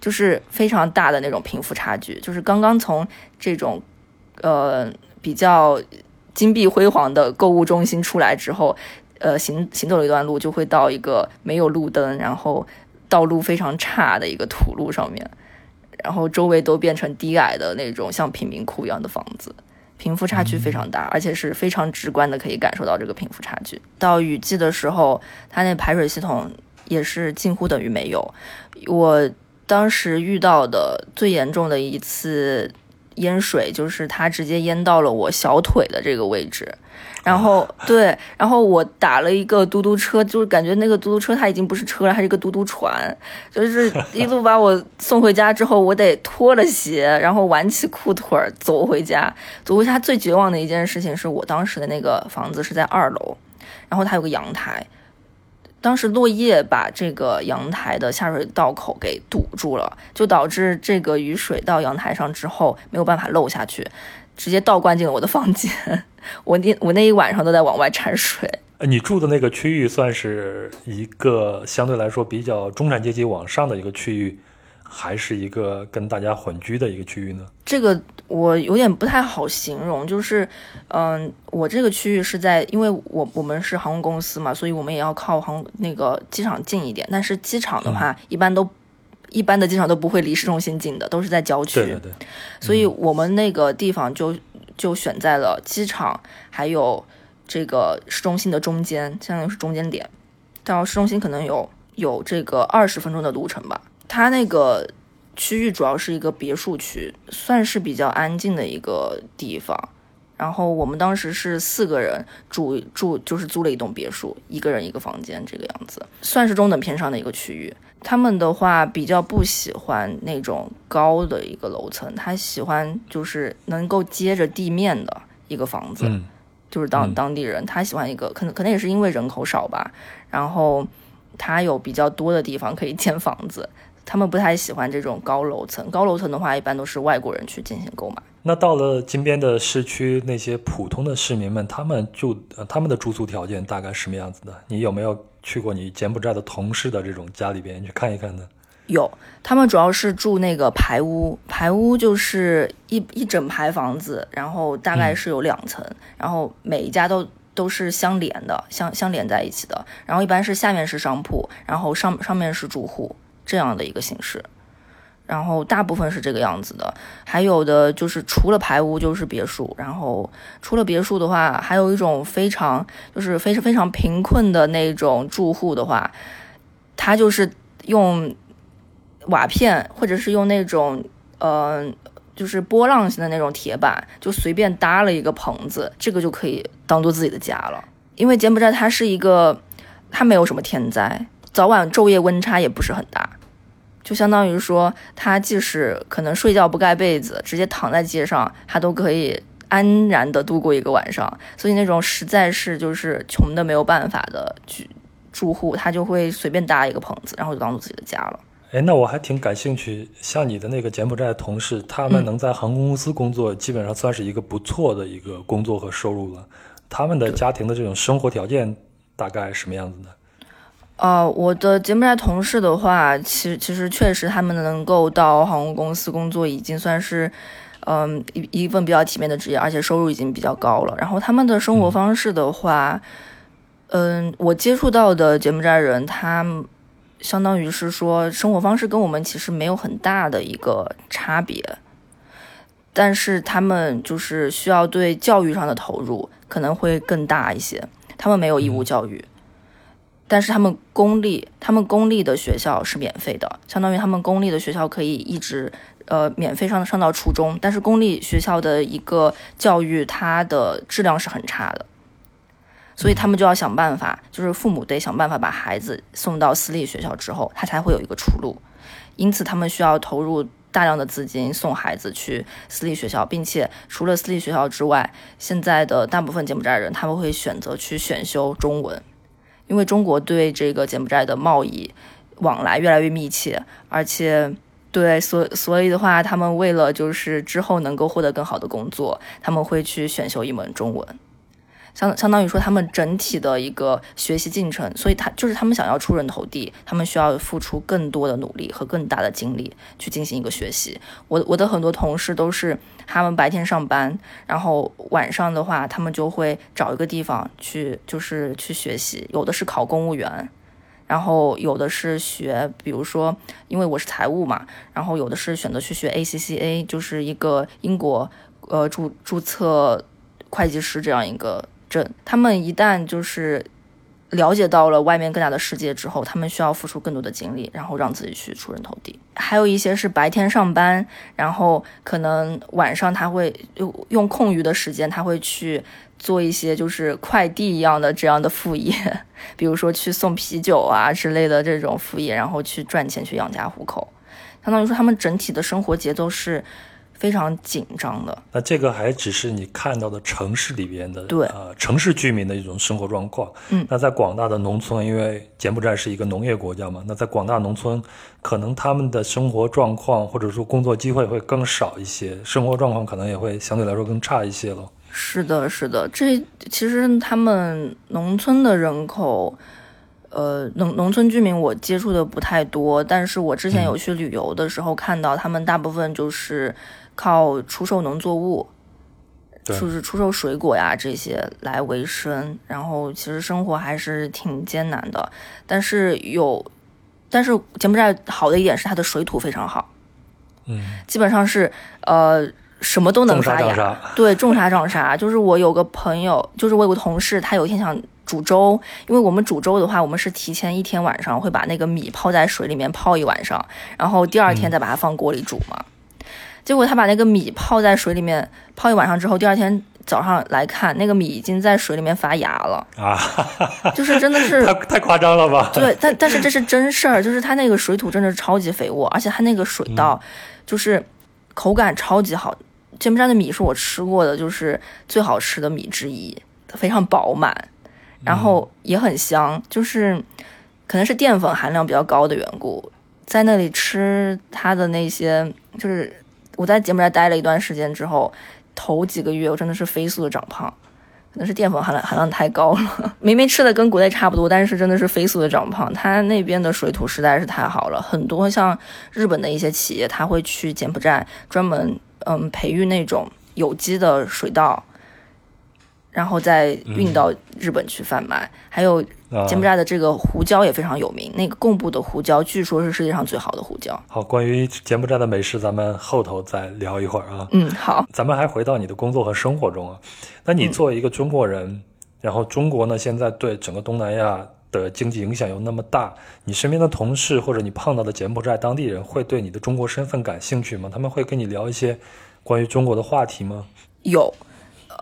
就是非常大的那种贫富差距。就是刚刚从这种呃比较金碧辉煌的购物中心出来之后，呃行行走了一段路，就会到一个没有路灯，然后。道路非常差的一个土路上面，然后周围都变成低矮的那种像贫民窟一样的房子，贫富差距非常大，而且是非常直观的可以感受到这个贫富差距。到雨季的时候，它那排水系统也是近乎等于没有。我当时遇到的最严重的一次淹水，就是它直接淹到了我小腿的这个位置。然后对，然后我打了一个嘟嘟车，就是感觉那个嘟嘟车它已经不是车了，它是一个嘟嘟船，就是 一路把我送回家之后，我得脱了鞋，然后挽起裤腿儿走回家。走回家最绝望的一件事情是我当时的那个房子是在二楼，然后它有个阳台，当时落叶把这个阳台的下水道口给堵住了，就导致这个雨水到阳台上之后没有办法漏下去。直接倒灌进了我的房间，我那我那一晚上都在往外掺水。你住的那个区域算是一个相对来说比较中产阶级往上的一个区域，还是一个跟大家混居的一个区域呢？这个我有点不太好形容，就是，嗯，我这个区域是在，因为我我们是航空公司嘛，所以我们也要靠航那个机场近一点。但是机场的话，一般都。一般的机场都不会离市中心近的，都是在郊区。对对对。所以我们那个地方就就选在了机场还有这个市中心的中间，相当于是中间点。到市中心可能有有这个二十分钟的路程吧。它那个区域主要是一个别墅区，算是比较安静的一个地方。然后我们当时是四个人住住，就是租了一栋别墅，一个人一个房间这个样子，算是中等偏上的一个区域。他们的话比较不喜欢那种高的一个楼层，他喜欢就是能够接着地面的一个房子，就是当当地人他喜欢一个，可能可能也是因为人口少吧，然后他有比较多的地方可以建房子。他们不太喜欢这种高楼层，高楼层的话，一般都是外国人去进行购买。那到了金边的市区，那些普通的市民们，他们住，他们的住宿条件大概什么样子的？你有没有去过你柬埔寨的同事的这种家里边去看一看呢？有，他们主要是住那个排屋，排屋就是一一整排房子，然后大概是有两层，然后每一家都都是相连的，相相连在一起的。然后一般是下面是商铺，然后上上面是住户。这样的一个形式，然后大部分是这个样子的，还有的就是除了排屋就是别墅，然后除了别墅的话，还有一种非常就是非常非常贫困的那种住户的话，他就是用瓦片或者是用那种呃就是波浪形的那种铁板，就随便搭了一个棚子，这个就可以当做自己的家了。因为柬埔寨它是一个，它没有什么天灾。早晚昼夜温差也不是很大，就相当于说，他即使可能睡觉不盖被子，直接躺在街上，他都可以安然的度过一个晚上。所以那种实在是就是穷的没有办法的住住户，他就会随便搭一个棚子，然后就当做自己的家了。哎，那我还挺感兴趣，像你的那个柬埔寨的同事，他们能在航空公司工作，基本上算是一个不错的一个工作和收入了。他们的家庭的这种生活条件大概什么样子呢？呃，我的柬埔寨同事的话，其实其实确实他们能够到航空公司工作，已经算是，嗯，一一份比较体面的职业，而且收入已经比较高了。然后他们的生活方式的话，嗯，我接触到的柬埔寨人，他相当于是说生活方式跟我们其实没有很大的一个差别，但是他们就是需要对教育上的投入可能会更大一些。他们没有义务教育。但是他们公立，他们公立的学校是免费的，相当于他们公立的学校可以一直，呃，免费上上到初中。但是公立学校的一个教育，它的质量是很差的，所以他们就要想办法，就是父母得想办法把孩子送到私立学校之后，他才会有一个出路。因此，他们需要投入大量的资金送孩子去私立学校，并且除了私立学校之外，现在的大部分柬埔寨人他们会选择去选修中文。因为中国对这个柬埔寨的贸易往来越来越密切，而且对所所以的话，他们为了就是之后能够获得更好的工作，他们会去选修一门中文。相相当于说，他们整体的一个学习进程，所以他就是他们想要出人头地，他们需要付出更多的努力和更大的精力去进行一个学习。我我的很多同事都是，他们白天上班，然后晚上的话，他们就会找一个地方去，就是去学习。有的是考公务员，然后有的是学，比如说，因为我是财务嘛，然后有的是选择去学 ACCA，就是一个英国呃注注册会计师这样一个。他们一旦就是了解到了外面更大的世界之后，他们需要付出更多的精力，然后让自己去出人头地。还有一些是白天上班，然后可能晚上他会用用空余的时间，他会去做一些就是快递一样的这样的副业，比如说去送啤酒啊之类的这种副业，然后去赚钱去养家糊口。相当于说，他们整体的生活节奏是。非常紧张的。那这个还只是你看到的城市里边的，对，呃，城市居民的一种生活状况。嗯，那在广大的农村，因为柬埔寨是一个农业国家嘛，那在广大农村，可能他们的生活状况或者说工作机会会更少一些，生活状况可能也会相对来说更差一些了。是的，是的，这其实他们农村的人口，呃，农农村居民我接触的不太多，但是我之前有去旅游的时候看到，他们大部分就是。靠出售农作物，就是出售水果呀这些来维生，然后其实生活还是挺艰难的。但是有但是柬埔寨好的一点是它的水土非常好，嗯，基本上是呃什么都能发芽。对，种啥长啥。就是我有个朋友，就是我有个同事，他有一天想煮粥，因为我们煮粥的话，我们是提前一天晚上会把那个米泡在水里面泡一晚上，然后第二天再把它放锅里煮嘛。结果他把那个米泡在水里面泡一晚上之后，第二天早上来看，那个米已经在水里面发芽了，啊，就是真的是太太夸张了吧？对，但但是这是真事儿，就是它那个水土真的超级肥沃，而且它那个水稻就是口感超级好。柬埔寨的米是我吃过的，就是最好吃的米之一，非常饱满，然后也很香，就是可能是淀粉含量比较高的缘故，在那里吃它的那些，就是我在柬埔寨待了一段时间之后，头几个月我真的是飞速的长胖。可能是淀粉含量含量太高了，明明吃的跟国内差不多，但是真的是飞速的长胖。它那边的水土实在是太好了，很多像日本的一些企业，他会去柬埔寨专门嗯培育那种有机的水稻，然后再运到日本去贩卖。还有啊柬埔寨的这个胡椒也非常有名，那个贡布的胡椒据说是世界上最好的胡椒。好，关于柬埔寨的美食，咱们后头再聊一会儿啊。嗯，好，咱们还回到你的工作和生活中啊。那你作为一个中国人，然后中国呢现在对整个东南亚的经济影响又那么大，你身边的同事或者你碰到的柬埔寨当地人会对你的中国身份感兴趣吗？他们会跟你聊一些关于中国的话题吗？有，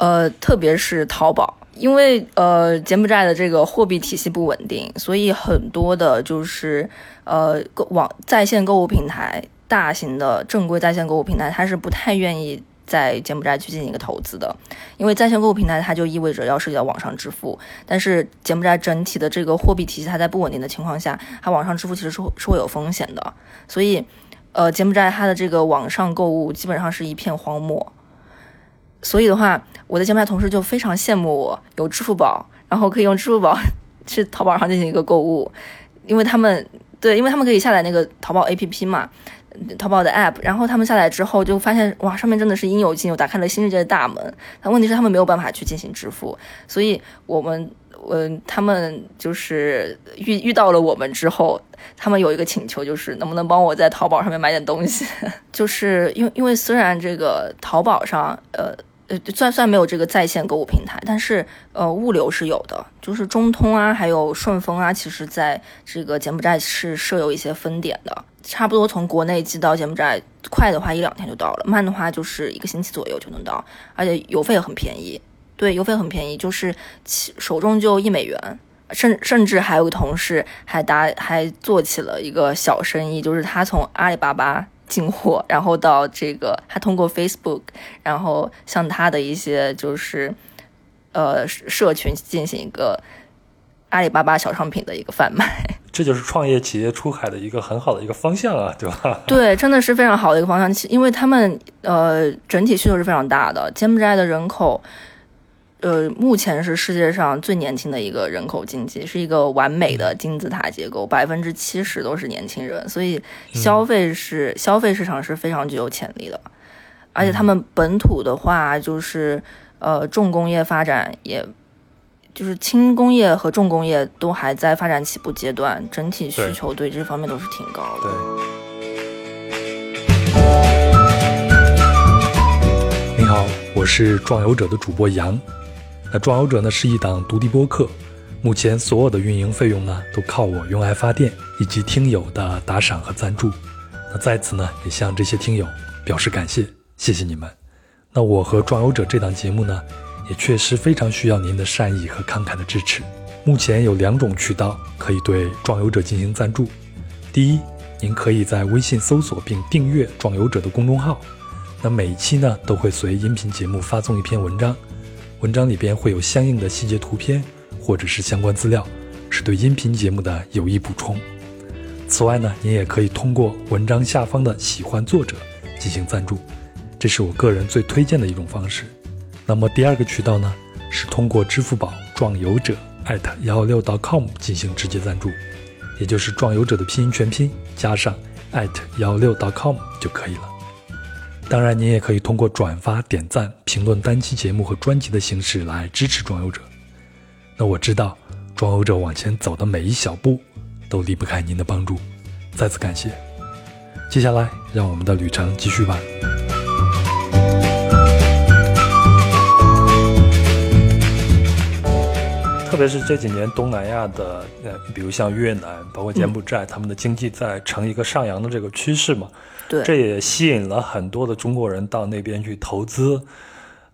呃，特别是淘宝，因为呃柬埔寨的这个货币体系不稳定，所以很多的就是呃购网在线购物平台，大型的正规在线购物平台，它是不太愿意。在柬埔寨去进行一个投资的，因为在线购物平台它就意味着要涉及到网上支付，但是柬埔寨整体的这个货币体系它在不稳定的情况下，它网上支付其实是是会有风险的，所以呃柬埔寨它的这个网上购物基本上是一片荒漠。所以的话，我的柬埔寨同事就非常羡慕我有支付宝，然后可以用支付宝去淘宝上进行一个购物，因为他们对，因为他们可以下载那个淘宝 APP 嘛，淘宝的 App，然后他们下载之后就发现哇，上面真的是应有尽有，打开了新世界的大门。但问题是他们没有办法去进行支付，所以我们。嗯，他们就是遇遇到了我们之后，他们有一个请求，就是能不能帮我在淘宝上面买点东西？就是因为因为虽然这个淘宝上，呃呃，算算没有这个在线购物平台，但是呃物流是有的，就是中通啊，还有顺丰啊，其实在这个柬埔寨是设有一些分点的，差不多从国内寄到柬埔寨，快的话一两天就到了，慢的话就是一个星期左右就能到，而且邮费很便宜。对，邮费很便宜，就是手中就一美元，甚甚至还有个同事还搭还做起了一个小生意，就是他从阿里巴巴进货，然后到这个他通过 Facebook，然后向他的一些就是呃社群进行一个阿里巴巴小商品的一个贩卖。这就是创业企业出海的一个很好的一个方向啊，对吧？对，真的是非常好的一个方向，因为他们呃整体需求是非常大的，柬埔寨的人口。呃，目前是世界上最年轻的一个人口经济，是一个完美的金字塔结构，百分之七十都是年轻人，所以消费是、消费市场是非常具有潜力的。而且他们本土的话，就是呃重工业发展，也就是轻工业和重工业都还在发展起步阶段，整体需求对这方面都是挺高的。对。你好，我是壮游者的主播杨。那壮游者呢是一档独立播客，目前所有的运营费用呢都靠我用爱发电以及听友的打赏和赞助。那在此呢也向这些听友表示感谢，谢谢你们。那我和壮游者这档节目呢也确实非常需要您的善意和慷慨的支持。目前有两种渠道可以对壮游者进行赞助。第一，您可以在微信搜索并订阅壮游者的公众号，那每一期呢都会随音频节目发送一篇文章。文章里边会有相应的细节图片或者是相关资料，是对音频节目的有益补充。此外呢，您也可以通过文章下方的喜欢作者进行赞助，这是我个人最推荐的一种方式。那么第二个渠道呢，是通过支付宝壮游者艾特幺幺六 .com 进行直接赞助，也就是壮游者的拼音全拼加上艾特幺幺六 .com 就可以了。当然，您也可以通过转发、点赞、评论单期节目和专辑的形式来支持装游者。那我知道，装游者往前走的每一小步，都离不开您的帮助。再次感谢。接下来，让我们的旅程继续吧。特别是这几年，东南亚的呃，比如像越南，包括柬埔寨，他们的经济在呈一个上扬的这个趋势嘛。对，这也吸引了很多的中国人到那边去投资。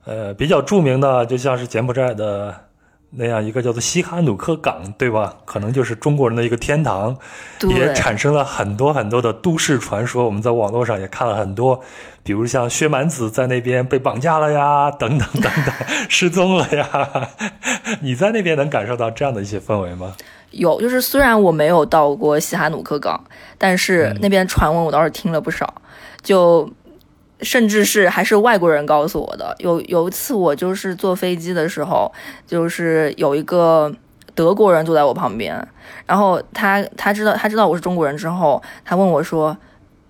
呃，比较著名的，就像是柬埔寨的那样一个叫做西哈努克港，对吧？可能就是中国人的一个天堂，也产生了很多很多的都市传说。我们在网络上也看了很多，比如像薛蛮子在那边被绑架了呀，等等等等，失踪了呀。你在那边能感受到这样的一些氛围吗？有，就是虽然我没有到过西哈努克港，但是那边传闻我倒是听了不少，就。甚至是还是外国人告诉我的。有有一次，我就是坐飞机的时候，就是有一个德国人坐在我旁边，然后他他知道他知道我是中国人之后，他问我说：“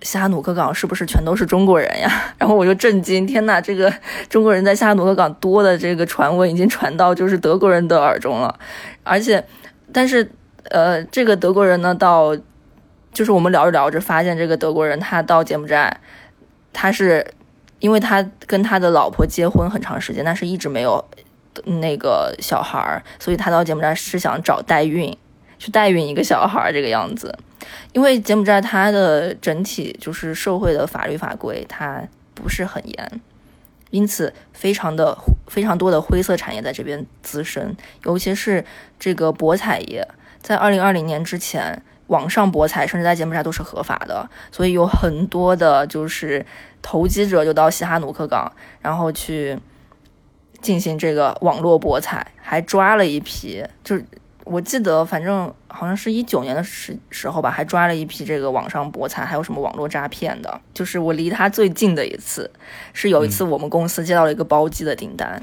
西哈努克港是不是全都是中国人呀？” 然后我就震惊，天呐，这个中国人在西哈努克港多的这个传闻已经传到就是德国人的耳中了。而且，但是呃，这个德国人呢，到就是我们聊着聊着，发现这个德国人他到柬埔寨。他是，因为他跟他的老婆结婚很长时间，但是一直没有那个小孩儿，所以他到柬埔寨是想找代孕，去代孕一个小孩儿这个样子。因为柬埔寨它的整体就是社会的法律法规它不是很严，因此非常的非常多的灰色产业在这边滋生，尤其是这个博彩业，在二零二零年之前。网上博彩甚至在柬埔寨都是合法的，所以有很多的就是投机者就到西哈努克港，然后去进行这个网络博彩，还抓了一批。就是我记得，反正好像是一九年的时时候吧，还抓了一批这个网上博彩，还有什么网络诈骗的。就是我离他最近的一次，是有一次我们公司接到了一个包机的订单。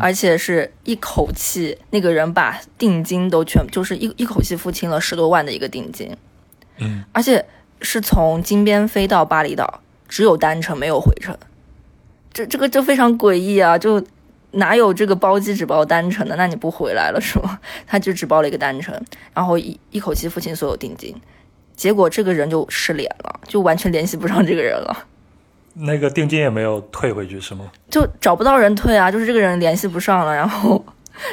而且是一口气，那个人把定金都全，就是一一口气付清了十多万的一个定金。嗯，而且是从金边飞到巴厘岛，只有单程没有回程。这这个就非常诡异啊！就哪有这个包机只包单程的？那你不回来了是吗？他就只包了一个单程，然后一一口气付清所有定金，结果这个人就失联了，就完全联系不上这个人了。那个定金也没有退回去是吗？就找不到人退啊，就是这个人联系不上了，然后。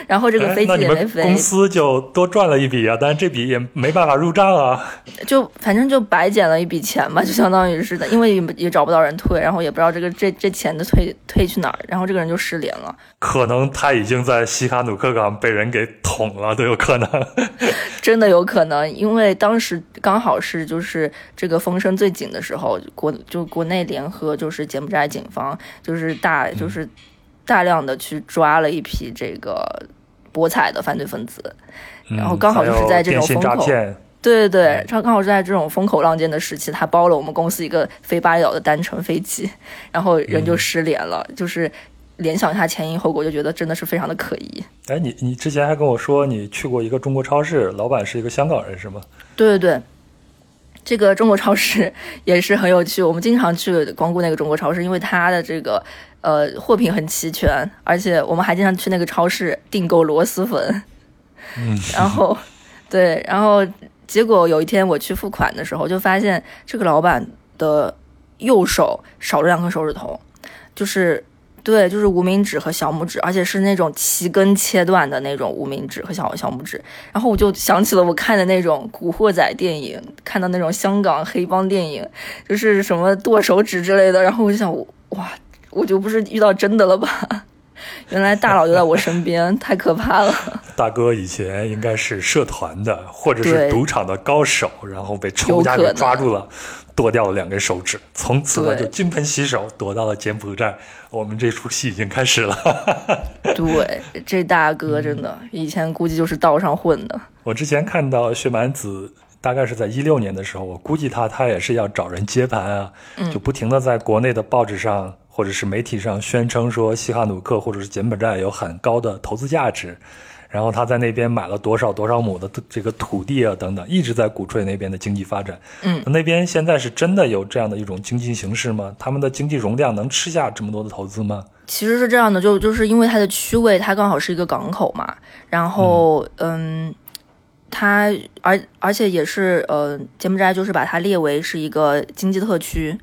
然后这个飞机也没飞，公司就多赚了一笔啊，但是这笔也没办法入账啊。就反正就白捡了一笔钱吧，就相当于是的，因为也也找不到人退，然后也不知道这个这这钱的退退去哪儿，然后这个人就失联了。可能他已经在西哈努克港被人给捅了，都有可能。真的有可能，因为当时刚好是就是这个风声最紧的时候，国就国内联合就是柬埔寨警方就是大就是。大量的去抓了一批这个博彩的犯罪分子，然后刚好就是在这种风口，对对对，他刚好是在这种风口浪尖的时期，他包了我们公司一个飞巴厘岛的单程飞机，然后人就失联了，就是联想一下前因后果，就觉得真的是非常的可疑。哎，你你之前还跟我说你去过一个中国超市，老板是一个香港人，是吗？对对对。这个中国超市也是很有趣，我们经常去光顾那个中国超市，因为它的这个呃货品很齐全，而且我们还经常去那个超市订购螺蛳粉。嗯，然后对，然后结果有一天我去付款的时候，就发现这个老板的右手少了两颗手指头，就是。对，就是无名指和小拇指，而且是那种齐根切断的那种无名指和小小拇指。然后我就想起了我看的那种古惑仔电影，看到那种香港黑帮电影，就是什么剁手指之类的。然后我就想，哇，我就不是遇到真的了吧？原来大佬就在我身边，太可怕了。大哥以前应该是社团的，或者是赌场的高手，然后被仇家给抓住了。剁掉了两根手指，从此呢就金盆洗手，躲到了柬埔寨。我们这出戏已经开始了。对，这大哥真的以前估计就是道上混的。我之前看到薛蛮子，大概是在一六年的时候，我估计他他也是要找人接盘啊，就不停的在国内的报纸上或者是媒体上宣称说西哈努克或者是柬埔寨有很高的投资价值。然后他在那边买了多少多少亩的这个土地啊，等等，一直在鼓吹那边的经济发展。嗯，那边现在是真的有这样的一种经济形势吗？他们的经济容量能吃下这么多的投资吗？其实是这样的，就就是因为它的区位，它刚好是一个港口嘛。然后，嗯，它而而且也是呃，柬埔寨就是把它列为是一个经济特区。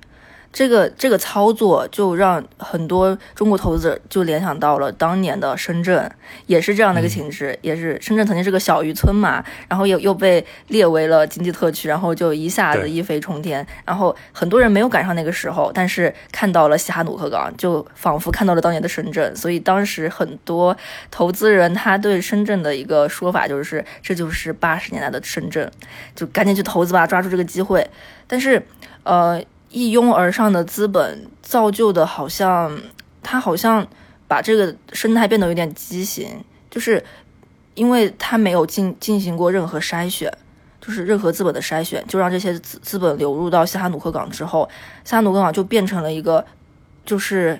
这个这个操作就让很多中国投资者就联想到了当年的深圳，也是这样的一个情势，也是深圳曾经是个小渔村嘛，然后又又被列为了经济特区，然后就一下子一飞冲天，然后很多人没有赶上那个时候，但是看到了西哈努克港，就仿佛看到了当年的深圳，所以当时很多投资人他对深圳的一个说法就是，这就是八十年代的深圳，就赶紧去投资吧，抓住这个机会，但是呃。一拥而上的资本造就的，好像他好像把这个生态变得有点畸形，就是因为他没有进进行过任何筛选，就是任何资本的筛选，就让这些资资本流入到西哈努克港之后，西哈努克港就变成了一个就是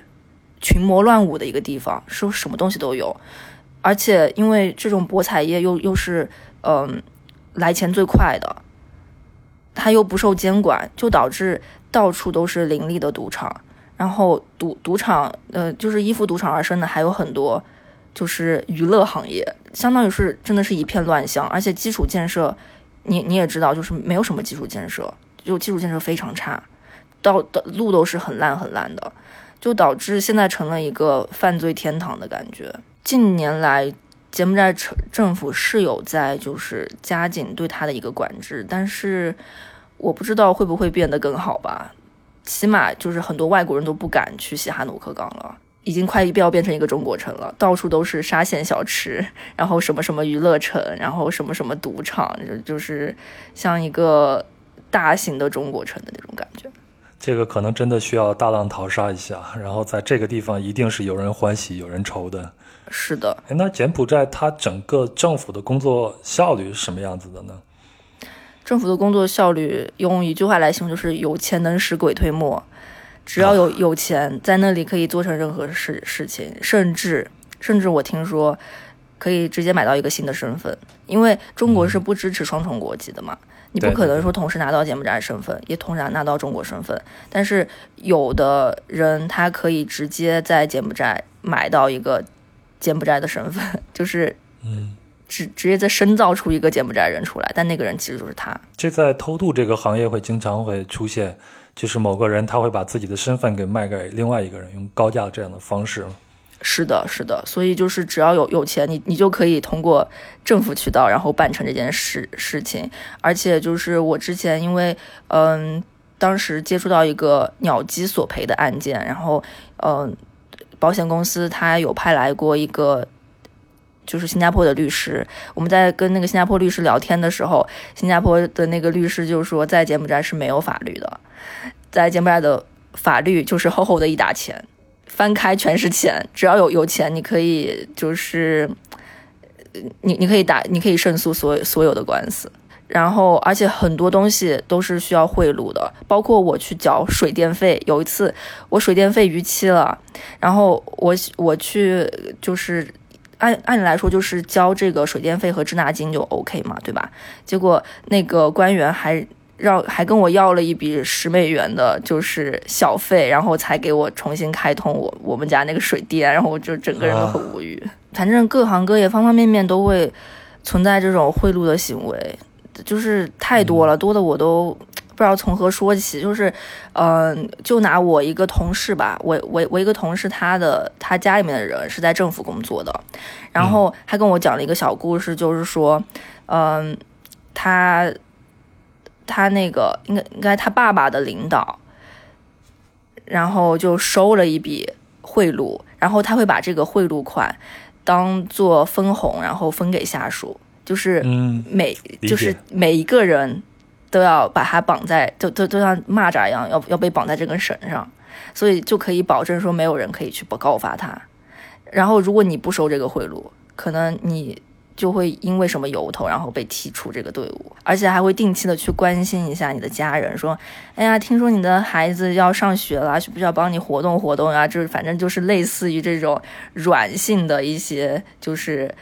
群魔乱舞的一个地方，说什么东西都有，而且因为这种博彩业又又是嗯来钱最快的，它又不受监管，就导致。到处都是林立的赌场，然后赌赌场，呃，就是依附赌场而生的还有很多，就是娱乐行业，相当于是真的是一片乱象，而且基础建设，你你也知道，就是没有什么基础建设，就基础建设非常差，到的路都是很烂很烂的，就导致现在成了一个犯罪天堂的感觉。近年来，柬埔寨政政府是有在就是加紧对它的一个管制，但是。我不知道会不会变得更好吧，起码就是很多外国人都不敢去西哈努克港了，已经快要变成一个中国城了，到处都是沙县小吃，然后什么什么娱乐城，然后什么什么赌场，就就是像一个大型的中国城的那种感觉。这个可能真的需要大浪淘沙一下，然后在这个地方一定是有人欢喜有人愁的。是的，那柬埔寨它整个政府的工作效率是什么样子的呢？政府的工作效率用一句话来形容，就是有钱能使鬼推磨。只要有有钱，在那里可以做成任何事事情，甚至甚至我听说可以直接买到一个新的身份，因为中国是不支持双重国籍的嘛，你不可能说同时拿到柬埔寨身份，也同时拿到中国身份。但是有的人他可以直接在柬埔寨买到一个柬埔寨的身份，就是嗯。直直接再深造出一个柬埔寨人出来，但那个人其实就是他。这在偷渡这个行业会经常会出现，就是某个人他会把自己的身份给卖给另外一个人，用高价这样的方式。是的，是的，所以就是只要有有钱，你你就可以通过政府渠道，然后办成这件事事情。而且就是我之前因为嗯，当时接触到一个鸟击索赔的案件，然后嗯，保险公司他有派来过一个。就是新加坡的律师，我们在跟那个新加坡律师聊天的时候，新加坡的那个律师就说，在柬埔寨是没有法律的，在柬埔寨的法律就是厚厚的一沓钱，翻开全是钱，只要有有钱，你可以就是，你你可以打，你可以胜诉所所有的官司，然后而且很多东西都是需要贿赂的，包括我去缴水电费，有一次我水电费逾期了，然后我我去就是。按按理来说，就是交这个水电费和滞纳金就 OK 嘛，对吧？结果那个官员还让还跟我要了一笔十美元的，就是小费，然后才给我重新开通我我们家那个水电，然后我就整个人都很无语。反正各行各业方方面面都会存在这种贿赂的行为，就是太多了，多的我都。不知道从何说起，就是，嗯，就拿我一个同事吧，我我我一个同事，他的他家里面的人是在政府工作的，然后他跟我讲了一个小故事，就是说，嗯，他他那个应该应该他爸爸的领导，然后就收了一笔贿赂，然后他会把这个贿赂款当做分红，然后分给下属，就是每就是每一个人。都要把它绑在，就就就像蚂蚱一样，要要被绑在这根绳上，所以就可以保证说没有人可以去不告发他。然后如果你不收这个贿赂，可能你就会因为什么由头，然后被踢出这个队伍，而且还会定期的去关心一下你的家人，说，哎呀，听说你的孩子要上学了，需不需要帮你活动活动啊？就是反正就是类似于这种软性的一些，就是。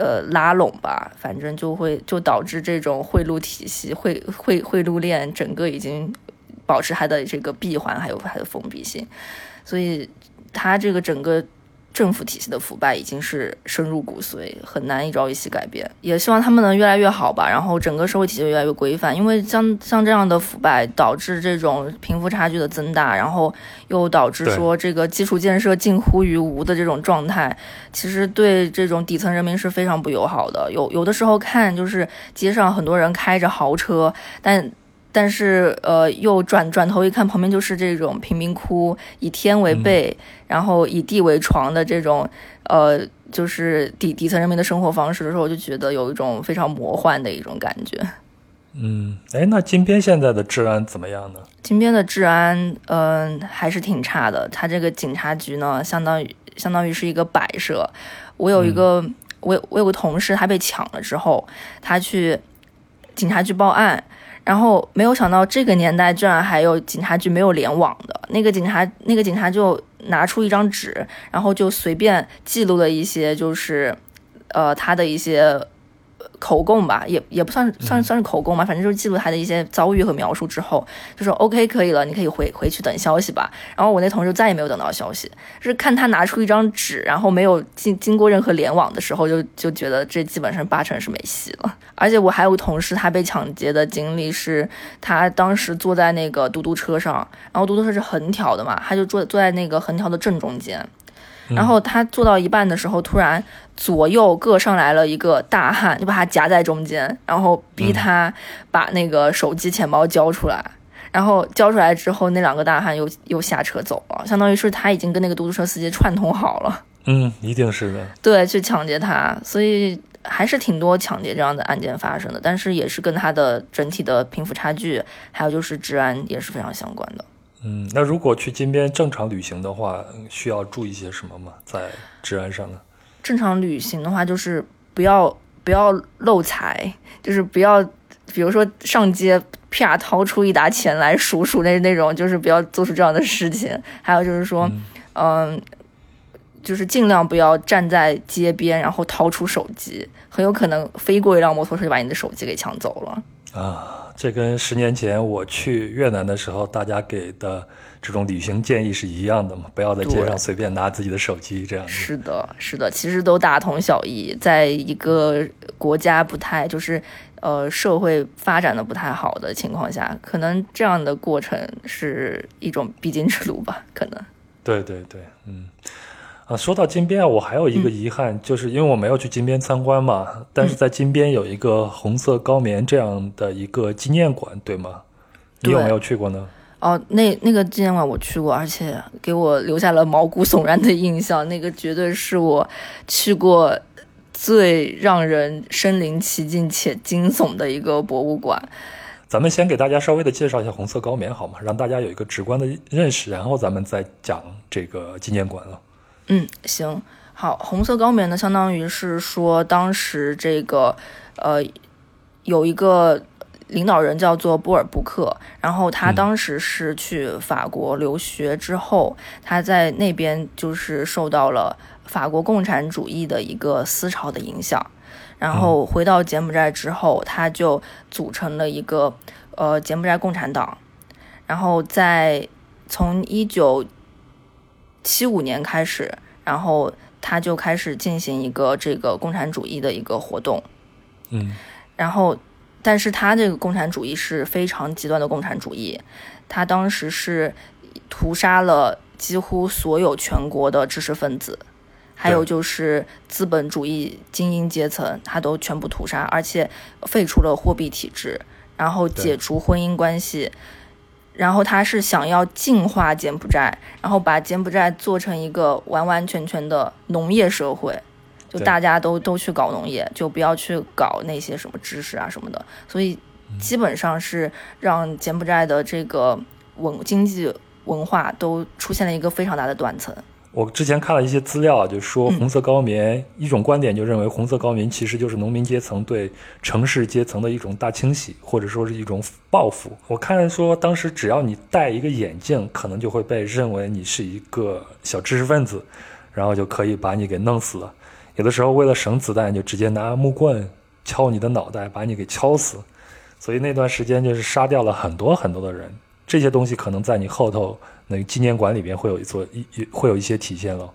呃，拉拢吧，反正就会就导致这种贿赂体系、贿贿贿赂链整个已经保持它的这个闭环，还有它的封闭性，所以它这个整个政府体系的腐败已经是深入骨髓，很难一朝一夕改变。也希望他们能越来越好吧，然后整个社会体系越来越规范。因为像像这样的腐败，导致这种贫富差距的增大，然后又导致说这个基础建设近乎于无的这种状态，其实对这种底层人民是非常不友好的。有有的时候看就是街上很多人开着豪车，但。但是，呃，又转转头一看，旁边就是这种贫民窟，以天为被，然后以地为床的这种，呃，就是底底层人民的生活方式的时候，我就觉得有一种非常魔幻的一种感觉。嗯，哎，那金边现在的治安怎么样呢？金边的治安，嗯，还是挺差的。它这个警察局呢，相当于相当于是一个摆设。我有一个，我我有个同事，他被抢了之后，他去警察局报案。然后没有想到这个年代居然还有警察局没有联网的那个警察，那个警察就拿出一张纸，然后就随便记录了一些，就是，呃，他的一些。口供吧，也也不算算算是口供嘛，反正就是记录他的一些遭遇和描述之后，就说 OK 可以了，你可以回回去等消息吧。然后我那同事再也没有等到消息，就是看他拿出一张纸，然后没有经经过任何联网的时候，就就觉得这基本上八成是没戏了。而且我还有个同事，他被抢劫的经历是，他当时坐在那个嘟嘟车上，然后嘟嘟车是横条的嘛，他就坐坐在那个横条的正中间。然后他做到一半的时候，突然左右各上来了一个大汉，就把他夹在中间，然后逼他把那个手机、钱包交出来。然后交出来之后，那两个大汉又又下车走了，相当于是他已经跟那个嘟嘟车司机串通好了。嗯，一定是的。对，去抢劫他，所以还是挺多抢劫这样的案件发生的，但是也是跟他的整体的贫富差距，还有就是治安也是非常相关的。嗯，那如果去金边正常旅行的话，需要注意些什么吗？在治安上呢？正常旅行的话，就是不要不要漏财，就是不要，比如说上街啪掏出一沓钱来数数那那种，就是不要做出这样的事情。还有就是说，嗯，就是尽量不要站在街边，然后掏出手机，很有可能飞过一辆摩托车就把你的手机给抢走了。啊。这跟十年前我去越南的时候，大家给的这种旅行建议是一样的嘛？不要在街上随便拿自己的手机这样。是的，是的，其实都大同小异。在一个国家不太就是呃社会发展的不太好的情况下，可能这样的过程是一种必经之路吧？可能。对对对，嗯。啊，说到金边啊，我还有一个遗憾，就是因为我没有去金边参观嘛。但是在金边有一个红色高棉这样的一个纪念馆，对吗？你有没有去过呢？哦，那那个纪念馆我去过，而且给我留下了毛骨悚然的印象。那个绝对是我去过最让人身临其境且惊悚的一个博物馆。咱们先给大家稍微的介绍一下红色高棉好吗？让大家有一个直观的认识，然后咱们再讲这个纪念馆了。嗯，行，好，红色高棉呢，相当于是说，当时这个，呃，有一个领导人叫做波尔布克，然后他当时是去法国留学之后，他在那边就是受到了法国共产主义的一个思潮的影响，然后回到柬埔寨之后，他就组成了一个呃柬埔寨共产党，然后在从一九。七五年开始，然后他就开始进行一个这个共产主义的一个活动，嗯，然后，但是他这个共产主义是非常极端的共产主义，他当时是屠杀了几乎所有全国的知识分子，还有就是资本主义精英阶层，他都全部屠杀，而且废除了货币体制，然后解除婚姻关系。然后他是想要净化柬埔寨，然后把柬埔寨做成一个完完全全的农业社会，就大家都都去搞农业，就不要去搞那些什么知识啊什么的。所以基本上是让柬埔寨的这个文经济文化都出现了一个非常大的断层。我之前看了一些资料，就说红色高棉一种观点就认为红色高棉其实就是农民阶层对城市阶层的一种大清洗，或者说是一种报复。我看说当时只要你戴一个眼镜，可能就会被认为你是一个小知识分子，然后就可以把你给弄死了。有的时候为了省子弹，就直接拿木棍敲你的脑袋，把你给敲死。所以那段时间就是杀掉了很多很多的人。这些东西可能在你后头那个纪念馆里边会有一座一会有一些体现了。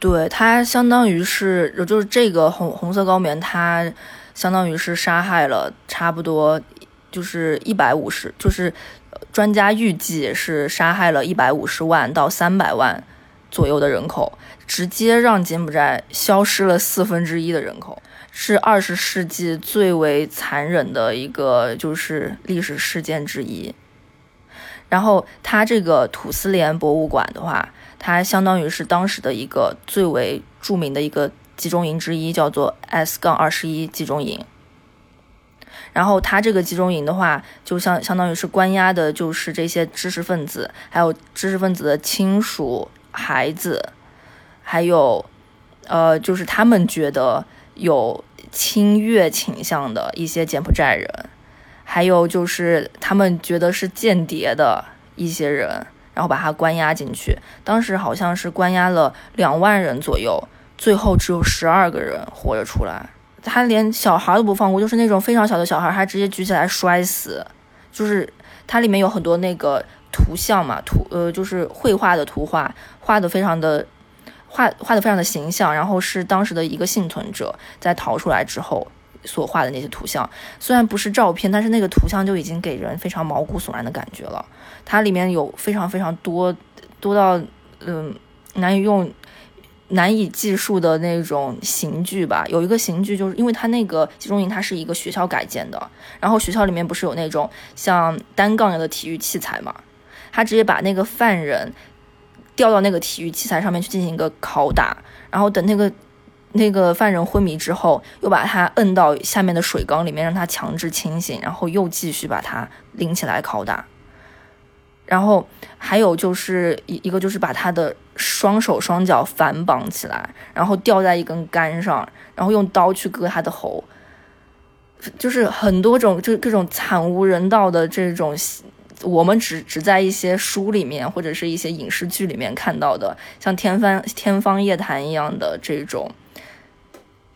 对，它相当于是就是这个红红色高棉，它相当于是杀害了差不多就是一百五十，就是专家预计是杀害了一百五十万到三百万左右的人口，直接让柬埔寨消失了四分之一的人口，是二十世纪最为残忍的一个就是历史事件之一。然后，它这个土司连博物馆的话。它相当于是当时的一个最为著名的一个集中营之一，叫做 S 杠二十一集中营。然后它这个集中营的话，就相相当于是关押的，就是这些知识分子，还有知识分子的亲属、孩子，还有呃，就是他们觉得有侵越倾向的一些柬埔寨人，还有就是他们觉得是间谍的一些人。然后把他关押进去，当时好像是关押了两万人左右，最后只有十二个人活着出来。他连小孩都不放过，就是那种非常小的小孩，他直接举起来摔死。就是它里面有很多那个图像嘛，图呃就是绘画的图画，画的非常的画画的非常的形象。然后是当时的一个幸存者在逃出来之后所画的那些图像，虽然不是照片，但是那个图像就已经给人非常毛骨悚然的感觉了。它里面有非常非常多多到嗯难以用难以计数的那种刑具吧。有一个刑具，就是因为它那个集中营它是一个学校改建的，然后学校里面不是有那种像单杠样的体育器材嘛？他直接把那个犯人吊到那个体育器材上面去进行一个拷打，然后等那个那个犯人昏迷之后，又把他摁到下面的水缸里面，让他强制清醒，然后又继续把他拎起来拷打。然后还有就是一一个就是把他的双手双脚反绑起来，然后吊在一根杆上，然后用刀去割他的喉，就是很多种就各种惨无人道的这种，我们只只在一些书里面或者是一些影视剧里面看到的，像天方天方夜谭一样的这种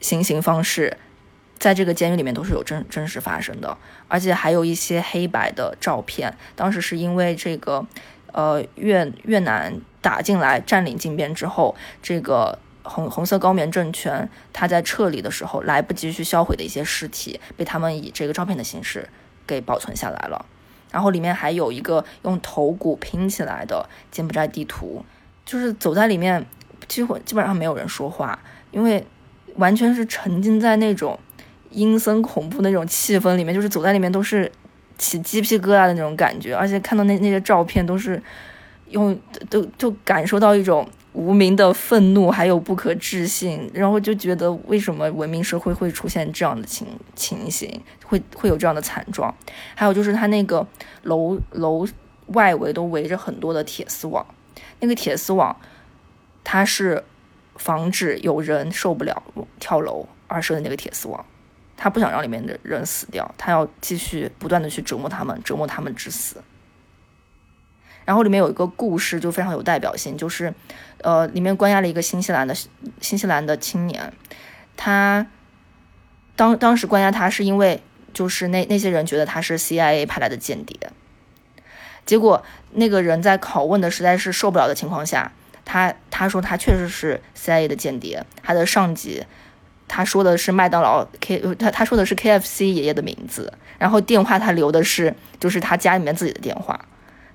行刑方式。在这个监狱里面都是有真真实发生的，而且还有一些黑白的照片。当时是因为这个，呃，越越南打进来占领金边之后，这个红红色高棉政权他在撤离的时候来不及去销毁的一些尸体，被他们以这个照片的形式给保存下来了。然后里面还有一个用头骨拼起来的柬埔寨地图，就是走在里面，几乎基本上没有人说话，因为完全是沉浸在那种。阴森恐怖那种气氛里面，就是走在里面都是起鸡皮疙瘩的那种感觉，而且看到那那些照片都是用都就感受到一种无名的愤怒，还有不可置信，然后就觉得为什么文明社会会出现这样的情情形，会会有这样的惨状。还有就是它那个楼楼外围都围着很多的铁丝网，那个铁丝网它是防止有人受不了跳楼而设的那个铁丝网。他不想让里面的人死掉，他要继续不断的去折磨他们，折磨他们致死。然后里面有一个故事就非常有代表性，就是，呃，里面关押了一个新西兰的新西兰的青年，他当当时关押他是因为就是那那些人觉得他是 CIA 派来的间谍，结果那个人在拷问的实在是受不了的情况下，他他说他确实是 CIA 的间谍，他的上级。他说的是麦当劳 K，他他说的是 KFC 爷爷的名字，然后电话他留的是就是他家里面自己的电话，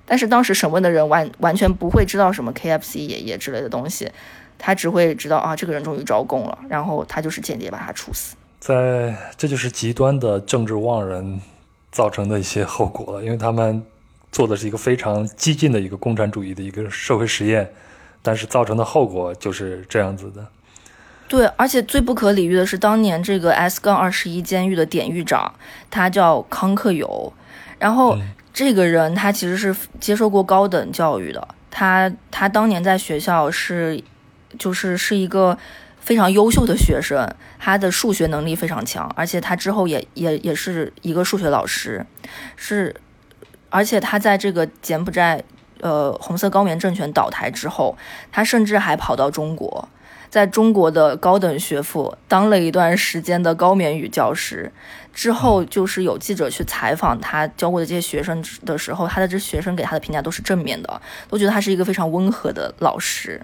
但是当时审问的人完完全不会知道什么 KFC 爷爷之类的东西，他只会知道啊这个人终于招供了，然后他就是间谍把他处死。在这就是极端的政治妄人造成的一些后果了，因为他们做的是一个非常激进的一个共产主义的一个社会实验，但是造成的后果就是这样子的。对，而且最不可理喻的是，当年这个 S 杠二十一监狱的典狱长，他叫康克友，然后这个人他其实是接受过高等教育的，他他当年在学校是，就是是一个非常优秀的学生，他的数学能力非常强，而且他之后也也也是一个数学老师，是，而且他在这个柬埔寨，呃，红色高棉政权倒台之后，他甚至还跑到中国。在中国的高等学府当了一段时间的高棉语教师，之后就是有记者去采访他教过的这些学生的时候，他的这学生给他的评价都是正面的，都觉得他是一个非常温和的老师。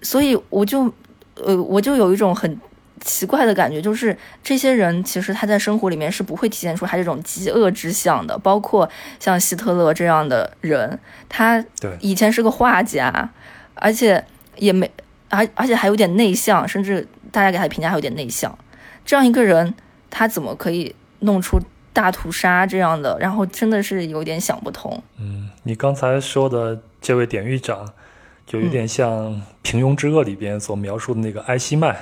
所以我就呃我就有一种很奇怪的感觉，就是这些人其实他在生活里面是不会体现出他这种极恶之相的，包括像希特勒这样的人，他以前是个画家，而且也没而而且还有点内向，甚至大家给他的评价还有点内向，这样一个人他怎么可以弄出？大屠杀这样的，然后真的是有点想不通。嗯，你刚才说的这位典狱长，就有点像《平庸之恶》里边所描述的那个埃希曼。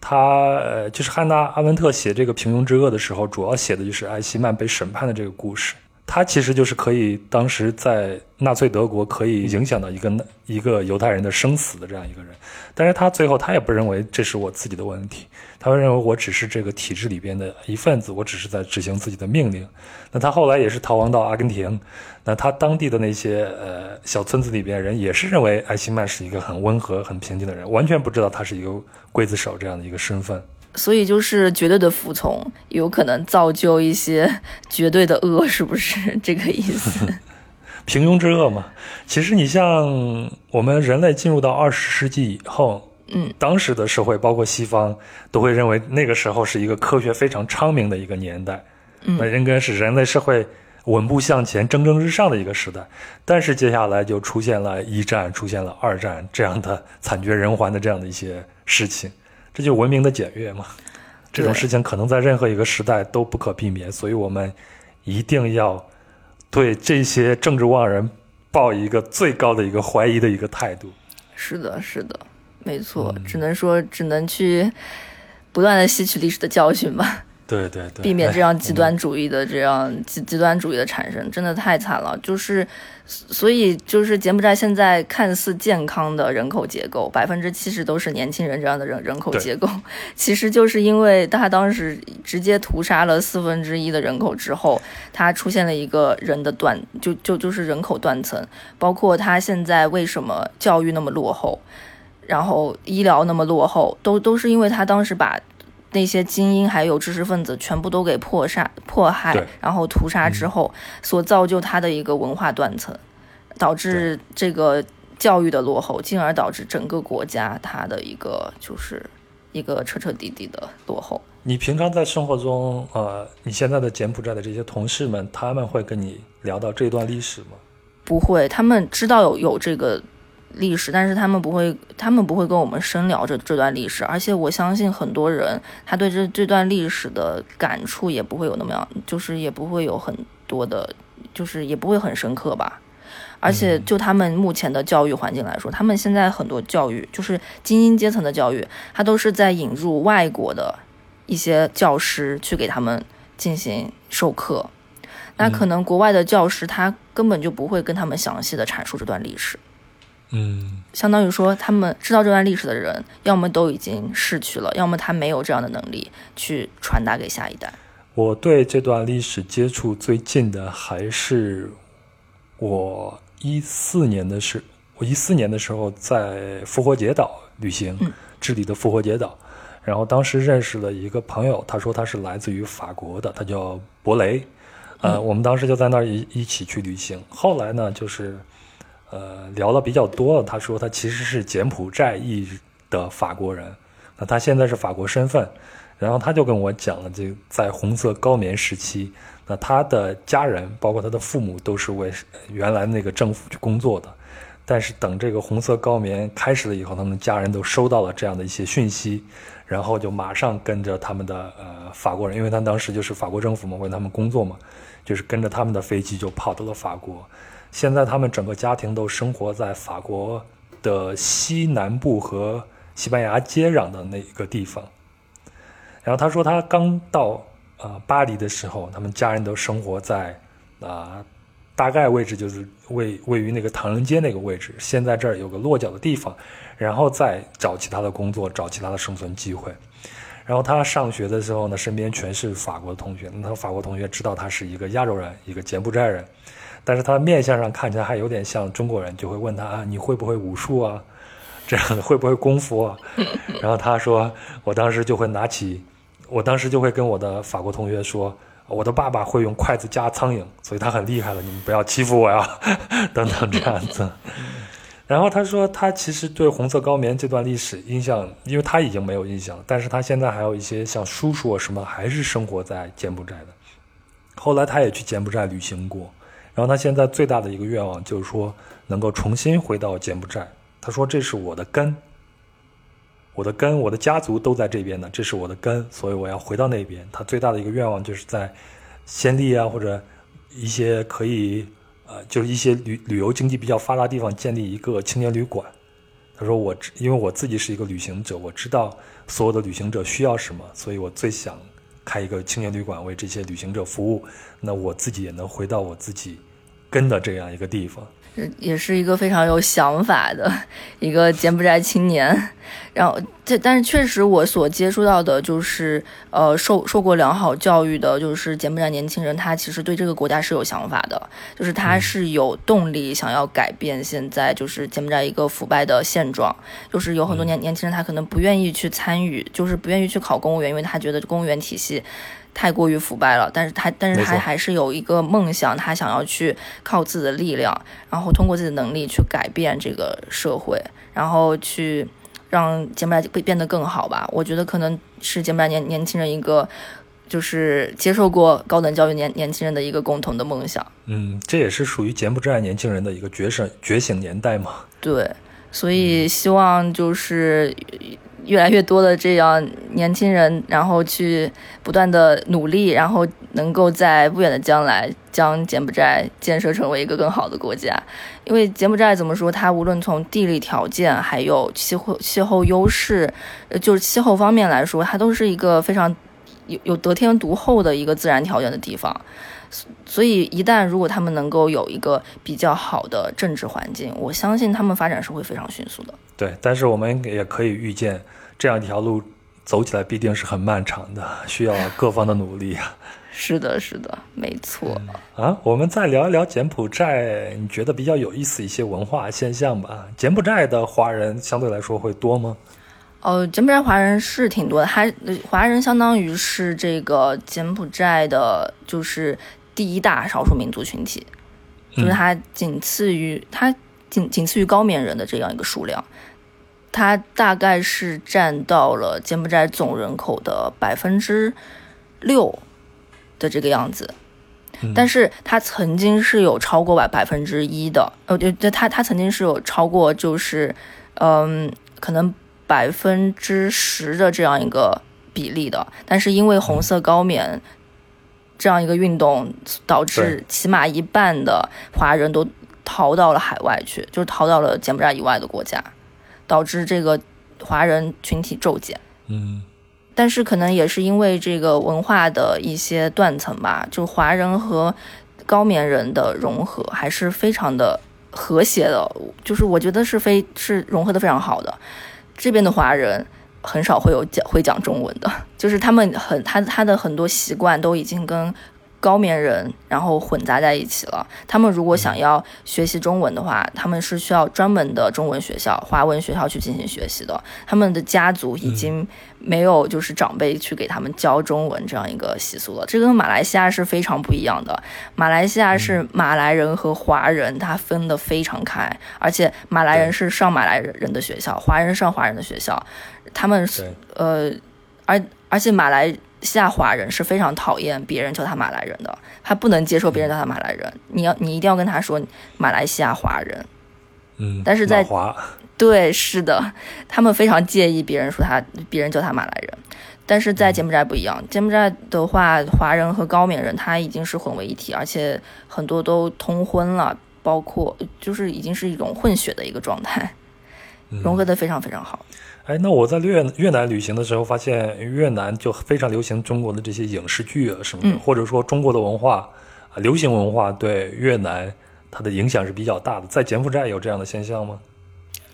他呃，就是汉娜·阿文特写这个《平庸之恶》的时候，主要写的就是艾希曼被审判的这个故事。他其实就是可以当时在纳粹德国可以影响到一个一个犹太人的生死的这样一个人，但是他最后他也不认为这是我自己的问题，他会认为我只是这个体制里边的一份子，我只是在执行自己的命令。那他后来也是逃亡到阿根廷，那他当地的那些呃小村子里边人也是认为艾希曼是一个很温和、很平静的人，完全不知道他是一个刽子手这样的一个身份。所以就是绝对的服从，有可能造就一些绝对的恶，是不是这个意思？平庸之恶嘛。其实你像我们人类进入到二十世纪以后，嗯，当时的社会，包括西方，都会认为那个时候是一个科学非常昌明的一个年代，嗯，那应该是人类社会稳步向前、蒸蒸日上的一个时代。但是接下来就出现了一战，出现了二战这样的惨绝人寰的这样的一些事情。这就是文明的检阅嘛，这种事情可能在任何一个时代都不可避免，所以我们一定要对这些政治妄人抱一个最高的一个怀疑的一个态度。是的，是的，没错，只能说只能去不断的吸取历史的教训吧。对对对，避免这样极端主义的这样极极端主义的产生，真的太惨了。就是，所以就是柬埔寨现在看似健康的人口结构，百分之七十都是年轻人这样的人人口结构，其实就是因为他当时直接屠杀了四分之一的人口之后，他出现了一个人的断，就就就是人口断层，包括他现在为什么教育那么落后，然后医疗那么落后，都都是因为他当时把。那些精英还有知识分子全部都给迫杀、迫害，然后屠杀之后，所造就他的一个文化断层，导致这个教育的落后，进而导致整个国家它的一个就是一个彻彻底底的落后。你平常在生活中，呃，你现在的柬埔寨的这些同事们，他们会跟你聊到这段历史吗？不会，他们知道有有这个。历史，但是他们不会，他们不会跟我们深聊这这段历史，而且我相信很多人他对这这段历史的感触也不会有那么样，就是也不会有很多的，就是也不会很深刻吧。而且就他们目前的教育环境来说，他们现在很多教育就是精英阶层的教育，他都是在引入外国的一些教师去给他们进行授课，那可能国外的教师他根本就不会跟他们详细的阐述这段历史。嗯，相当于说，他们知道这段历史的人，要么都已经逝去了，要么他没有这样的能力去传达给下一代。我对这段历史接触最近的还是我一四年的时，我一四年的时候在复活节岛旅行，智利的复活节岛，然后当时认识了一个朋友，他说他是来自于法国的，他叫博雷，呃，我们当时就在那儿一一起去旅行，后来呢，就是。呃，聊了比较多了。他说他其实是柬埔寨裔的法国人，那他现在是法国身份。然后他就跟我讲了，这在红色高棉时期，那他的家人，包括他的父母，都是为原来那个政府去工作的。但是等这个红色高棉开始了以后，他们家人都收到了这样的一些讯息，然后就马上跟着他们的呃法国人，因为他当时就是法国政府嘛，为他们工作嘛，就是跟着他们的飞机就跑到了法国。现在他们整个家庭都生活在法国的西南部和西班牙接壤的那个地方。然后他说，他刚到呃巴黎的时候，他们家人都生活在啊大概位置就是位位于那个唐人街那个位置。现在这儿有个落脚的地方，然后再找其他的工作，找其他的生存机会。然后他上学的时候呢，身边全是法国的同学，那法国同学知道他是一个亚洲人，一个柬埔寨人。但是他面相上看起来还有点像中国人，就会问他啊，你会不会武术啊？这样的会不会功夫啊？然后他说，我当时就会拿起，我当时就会跟我的法国同学说，我的爸爸会用筷子夹苍蝇，所以他很厉害了，你们不要欺负我呀，等等这样子。然后他说，他其实对红色高棉这段历史印象，因为他已经没有印象，但是他现在还有一些像叔叔什么，还是生活在柬埔寨的。后来他也去柬埔寨旅行过，然后他现在最大的一个愿望就是说，能够重新回到柬埔寨。他说：“这是我的根，我的根，我的家族都在这边呢，这是我的根，所以我要回到那边。”他最大的一个愿望就是在暹粒啊，或者一些可以。呃，就是一些旅旅游经济比较发达地方建立一个青年旅馆。他说：“我因为我自己是一个旅行者，我知道所有的旅行者需要什么，所以我最想开一个青年旅馆为这些旅行者服务。那我自己也能回到我自己根的这样一个地方。”也是一个非常有想法的一个柬埔寨青年，然后这但是确实我所接触到的就是呃受受过良好教育的，就是柬埔寨年轻人，他其实对这个国家是有想法的，就是他是有动力想要改变现在就是柬埔寨一个腐败的现状，就是有很多年年轻人他可能不愿意去参与，就是不愿意去考公务员，因为他觉得公务员体系。太过于腐败了，但是他，但是他还是有一个梦想，他想要去靠自己的力量，然后通过自己的能力去改变这个社会，然后去让柬埔寨变变得更好吧。我觉得可能是柬埔寨年年轻人一个，就是接受过高等教育年年轻人的一个共同的梦想。嗯，这也是属于柬埔寨年轻人的一个觉醒觉醒年代嘛。对，所以希望就是。越来越多的这样年轻人，然后去不断的努力，然后能够在不远的将来将柬埔寨建设成为一个更好的国家。因为柬埔寨怎么说，它无论从地理条件，还有气候气候优势，呃，就是气候方面来说，它都是一个非常有有得天独厚的一个自然条件的地方。所以，一旦如果他们能够有一个比较好的政治环境，我相信他们发展是会非常迅速的。对，但是我们也可以预见。这样一条路走起来必定是很漫长的，需要各方的努力啊！是的，是的，没错啊。我们再聊一聊柬埔寨，你觉得比较有意思一些文化现象吧？柬埔寨的华人相对来说会多吗？哦，柬埔寨华人是挺多的，还华人相当于是这个柬埔寨的，就是第一大少数民族群体，就是它仅次于它仅仅次于高棉人的这样一个数量。它大概是占到了柬埔寨总人口的百分之六的这个样子，但是它曾经是有超过百百分之一的，呃，对，它它曾经是有超过就是，嗯，可能百分之十的这样一个比例的，但是因为红色高棉这样一个运动，导致起码一半的华人都逃到了海外去，就是逃到了柬埔寨以外的国家。导致这个华人群体骤减，嗯，但是可能也是因为这个文化的一些断层吧，就华人和高棉人的融合还是非常的和谐的，就是我觉得是非是融合的非常好的。这边的华人很少会有讲会讲中文的，就是他们很他他的很多习惯都已经跟。高棉人，然后混杂在一起了。他们如果想要学习中文的话，他们是需要专门的中文学校、华文学校去进行学习的。他们的家族已经没有就是长辈去给他们教中文这样一个习俗了。这跟马来西亚是非常不一样的。马来西亚是马来人和华人他分得非常开，而且马来人是上马来人的学校，华人上华人的学校。他们是呃，而而且马来。西亚华人是非常讨厌别人叫他马来人的，他不能接受别人叫他马来人。你要，你一定要跟他说马来西亚华人。嗯，但是在对，是的，他们非常介意别人说他，别人叫他马来人。但是在柬埔寨不一样，柬埔寨的话，华人和高棉人他已经是混为一体，而且很多都通婚了，包括就是已经是一种混血的一个状态，融合的非常非常好。哎，那我在越越南旅行的时候，发现越南就非常流行中国的这些影视剧啊什么的，或者说中国的文化啊，流行文化对越南它的影响是比较大的。在柬埔寨有这样的现象吗？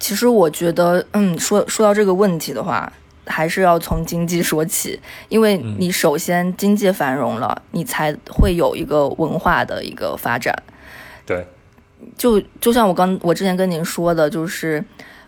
其实我觉得，嗯，说说到这个问题的话，还是要从经济说起，因为你首先经济繁荣了，你才会有一个文化的一个发展。对，就就像我刚我之前跟您说的，就是。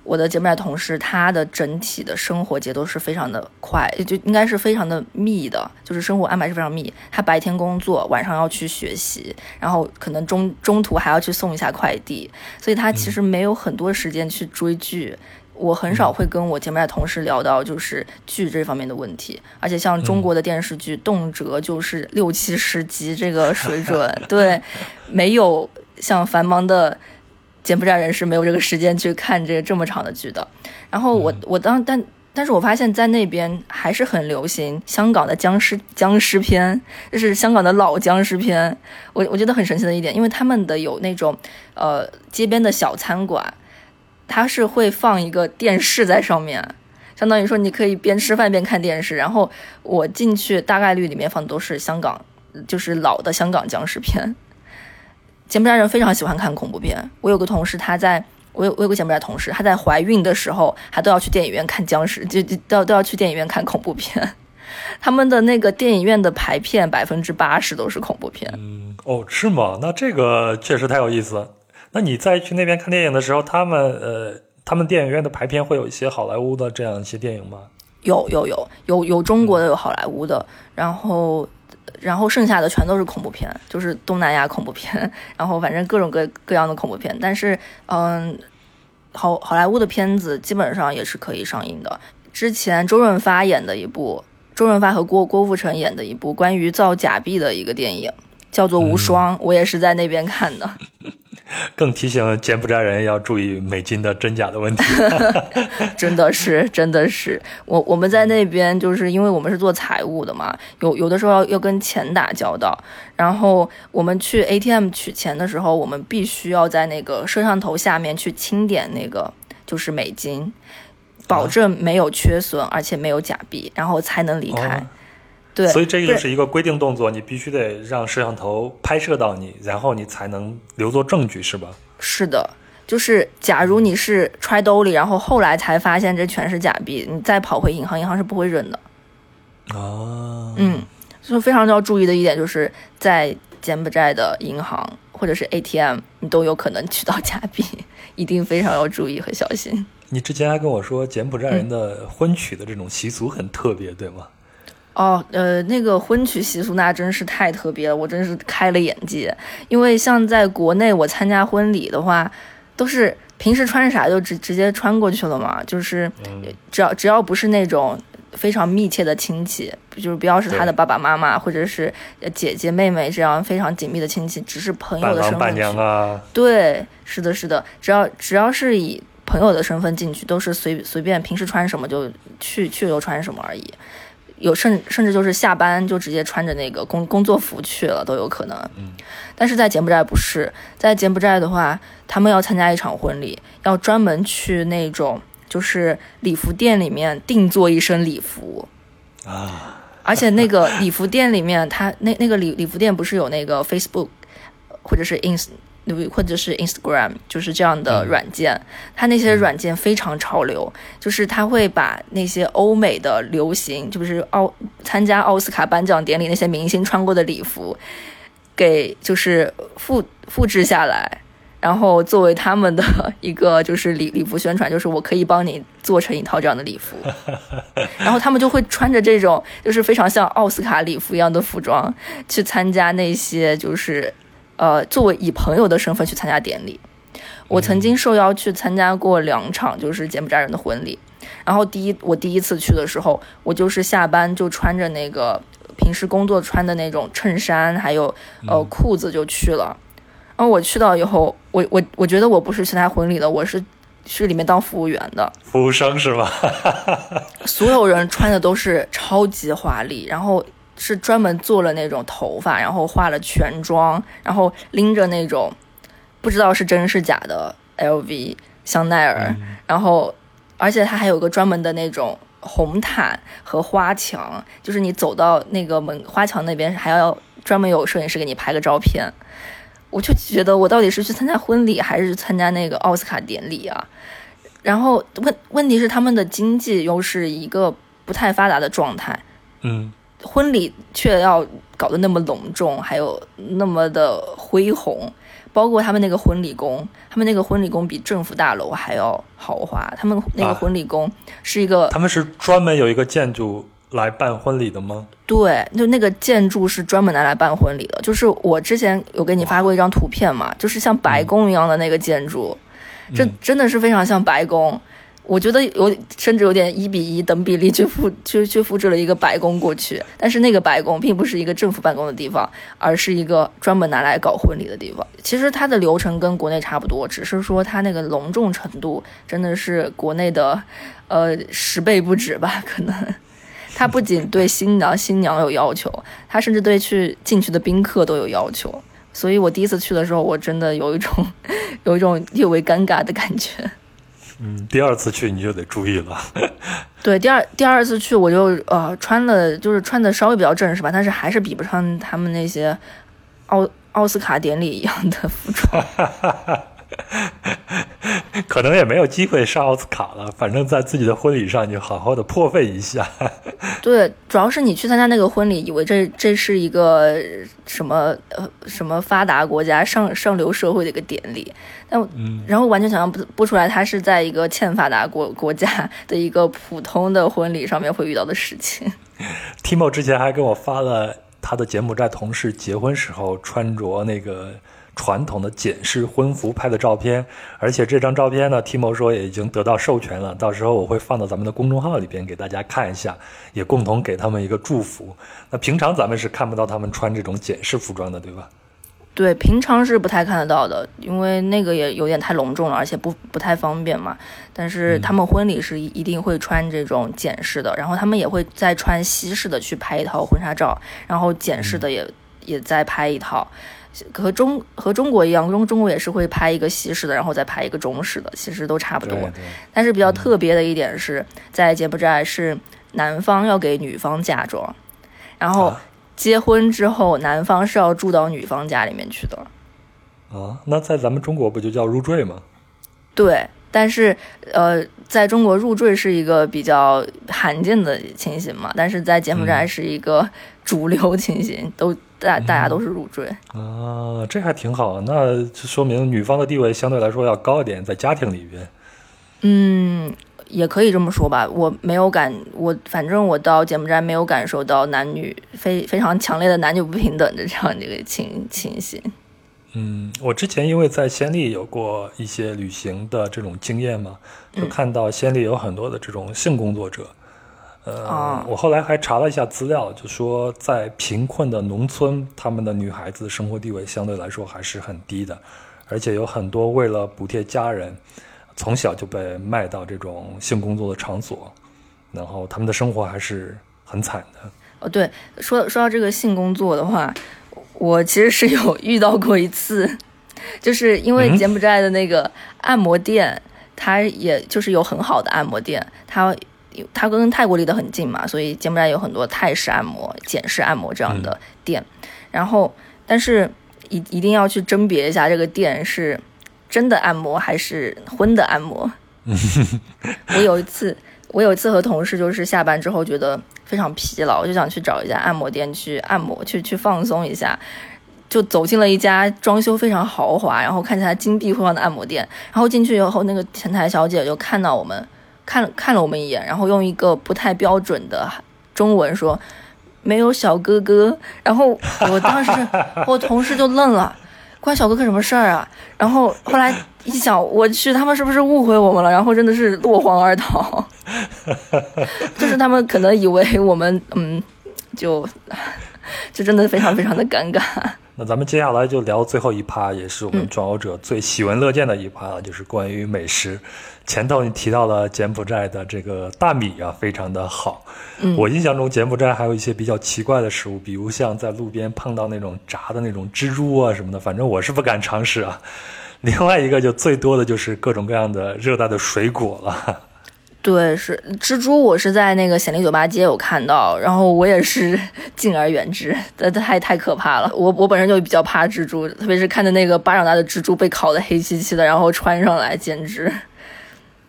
我的柬埔寨同事，他的整体的生活节奏是非常的快，就应该是非常的密的，就是生活安排是非常密。他白天工作，晚上要去学习，然后可能中中途还要去送一下快递，所以他其实没有很多时间去追剧。我很少会跟我柬埔寨同事聊到就是剧这方面的问题，而且像中国的电视剧，动辄就是六七十集这个水准，对，没有像繁忙的。柬埔寨人是没有这个时间去看这这么长的剧的。然后我我当但但是我发现，在那边还是很流行香港的僵尸僵尸片，就是香港的老僵尸片。我我觉得很神奇的一点，因为他们的有那种呃街边的小餐馆，它是会放一个电视在上面，相当于说你可以边吃饭边看电视。然后我进去大概率里面放的都是香港，就是老的香港僵尸片。柬埔寨人非常喜欢看恐怖片。我有个同事，他在我有我有个柬埔寨同事，他在怀孕的时候，还都要去电影院看僵尸，就就都要都要去电影院看恐怖片。他们的那个电影院的排片 百分之八十都是恐怖片。嗯，哦，是吗？那这个确实太有意思。那你在去那边看电影的时候，他们呃，他们电影院的排片会有一些好莱坞的这样一些电影吗？有有有有有中国的，有好莱坞的，然后。然后剩下的全都是恐怖片，就是东南亚恐怖片，然后反正各种各各样的恐怖片。但是，嗯，好好莱坞的片子基本上也是可以上映的。之前周润发演的一部，周润发和郭郭富城演的一部关于造假币的一个电影，叫做《无双》，我也是在那边看的。更提醒柬埔寨人要注意美金的真假的问题。真的是，真的是，我我们在那边就是因为我们是做财务的嘛，有有的时候要要跟钱打交道，然后我们去 ATM 取钱的时候，我们必须要在那个摄像头下面去清点那个就是美金，保证没有缺损，而且没有假币，然后才能离开。对，所以这个是一个规定动作，你必须得让摄像头拍摄到你，然后你才能留作证据，是吧？是的，就是假如你是揣兜里，然后后来才发现这全是假币，你再跑回银行，银行是不会认的。哦，嗯，所以非常要注意的一点，就是在柬埔寨的银行或者是 ATM，你都有可能取到假币，一定非常要注意和小心。你之前还跟我说，柬埔寨人的婚娶的这种习俗很特别，对吗？哦，呃，那个婚娶习俗那真是太特别了，我真是开了眼界。因为像在国内，我参加婚礼的话，都是平时穿啥就直直接穿过去了嘛，就是只要只要不是那种非常密切的亲戚，就是不要是他的爸爸妈妈或者是姐姐妹妹这样非常紧密的亲戚，只是朋友的身份。伴娘啊。对，是的，是的，只要只要是以朋友的身份进去，都是随随便平时穿什么就去去就穿什么而已。有甚甚至就是下班就直接穿着那个工工作服去了都有可能，嗯，但是在柬埔寨不是，在柬埔寨的话，他们要参加一场婚礼，要专门去那种就是礼服店里面定做一身礼服，啊，而且那个礼服店里面，他那那个礼礼服店不是有那个 Facebook 或者是 Ins。或者是 Instagram，就是这样的软件，它那些软件非常潮流，就是它会把那些欧美的流行，就是奥参加奥斯卡颁奖典礼那些明星穿过的礼服，给就是复复制下来，然后作为他们的 一个就是礼礼服宣传，就是我可以帮你做成一套这样的礼服，然后他们就会穿着这种就是非常像奥斯卡礼服一样的服装去参加那些就是。呃，作为以朋友的身份去参加典礼，我曾经受邀去参加过两场，就是柬埔寨人的婚礼。然后第一，我第一次去的时候，我就是下班就穿着那个平时工作穿的那种衬衫，还有呃裤子就去了。然后我去到以后，我我我觉得我不是去参加婚礼的，我是去里面当服务员的。服务生是吧？所有人穿的都是超级华丽，然后。是专门做了那种头发，然后化了全妆，然后拎着那种不知道是真是假的 LV 香奈儿，然后而且他还有个专门的那种红毯和花墙，就是你走到那个门花墙那边，还要专门有摄影师给你拍个照片。我就觉得我到底是去参加婚礼还是参加那个奥斯卡典礼啊？然后问问题是他们的经济又是一个不太发达的状态，嗯。婚礼却要搞得那么隆重，还有那么的恢宏，包括他们那个婚礼宫，他们那个婚礼宫比政府大楼还要豪华。他们那个婚礼宫是一个，他们是专门有一个建筑来办婚礼的吗？对，就那个建筑是专门拿来办婚礼的。就是我之前有给你发过一张图片嘛，就是像白宫一样的那个建筑，这真的是非常像白宫。我觉得有甚至有点一比一等比例去复去去复制了一个白宫过去，但是那个白宫并不是一个政府办公的地方，而是一个专门拿来搞婚礼的地方。其实它的流程跟国内差不多，只是说它那个隆重程度真的是国内的，呃十倍不止吧？可能它不仅对新郎新娘有要求，它甚至对去进去的宾客都有要求。所以我第一次去的时候，我真的有一种 有一种略微尴尬的感觉。嗯，第二次去你就得注意了。对，第二第二次去我就呃穿的，就是穿的稍微比较正式吧，但是还是比不上他们那些奥奥斯卡典礼一样的服装。可能也没有机会上奥斯卡了，反正在自己的婚礼上就好好的破费一下。对，主要是你去参加那个婚礼，以为这这是一个什么呃什么发达国家上上流社会的一个典礼，但然后完全想象不不出来，他是在一个欠发达国国家的一个普通的婚礼上面会遇到的事情。Timo 之前还给我发了他的柬埔寨同事结婚时候穿着那个。传统的简式婚服拍的照片，而且这张照片呢，Timo 说也已经得到授权了，到时候我会放到咱们的公众号里边给大家看一下，也共同给他们一个祝福。那平常咱们是看不到他们穿这种简式服装的，对吧？对，平常是不太看得到的，因为那个也有点太隆重了，而且不不太方便嘛。但是他们婚礼是一定会穿这种简式的，然后他们也会再穿西式的去拍一套婚纱照，然后简式的也也再拍一套。和中和中国一样，中中国也是会拍一个西式的，然后再拍一个中式的，其实都差不多。但是比较特别的一点是在柬埔寨是男方要给女方嫁妆，然后结婚之后男方是要住到女方家里面去的。啊，那在咱们中国不就叫入赘吗？对，但是呃，在中国入赘是一个比较罕见的情形嘛，但是在柬埔寨是一个主流情形，都。大大家都是入赘啊，这还挺好。那说明女方的地位相对来说要高一点，在家庭里边。嗯，也可以这么说吧。我没有感，我反正我到柬埔寨没有感受到男女非非常强烈的男女不平等的这样一个情情形。嗯，我之前因为在暹粒有过一些旅行的这种经验嘛，就看到暹粒有很多的这种性工作者。呃，我后来还查了一下资料，就说在贫困的农村，他们的女孩子生活地位相对来说还是很低的，而且有很多为了补贴家人，从小就被卖到这种性工作的场所，然后他们的生活还是很惨的。哦，对，说说到这个性工作的话，我其实是有遇到过一次，就是因为柬埔寨的那个按摩店，它也就是有很好的按摩店，它。它跟泰国离得很近嘛，所以柬埔寨有很多泰式按摩、简式按摩这样的店。然后，但是一一定要去甄别一下这个店是真的按摩还是荤的按摩。我有一次，我有一次和同事就是下班之后觉得非常疲劳，我就想去找一家按摩店去按摩，去去放松一下，就走进了一家装修非常豪华，然后看起来金碧辉煌的按摩店。然后进去以后，那个前台小姐就看到我们。看了看了我们一眼，然后用一个不太标准的中文说：“没有小哥哥。”然后我当时 我同事就愣了，关小哥哥什么事儿啊？然后后来一想，我去，他们是不是误会我们了？然后真的是落荒而逃，就是他们可能以为我们嗯，就 就真的非常非常的尴尬。那咱们接下来就聊最后一趴，也是我们壮游者最喜闻乐见的一趴了，就是关于美食。前头你提到了柬埔寨的这个大米啊，非常的好。我印象中柬埔寨还有一些比较奇怪的食物，比如像在路边碰到那种炸的那种蜘蛛啊什么的，反正我是不敢尝试啊。另外一个就最多的就是各种各样的热带的水果了。对，是蜘蛛，我是在那个显利酒吧街有看到，然后我也是敬而远之，这太太可怕了。我我本身就比较怕蜘蛛，特别是看着那个巴掌大的蜘蛛被烤得黑漆漆的，然后穿上来，简直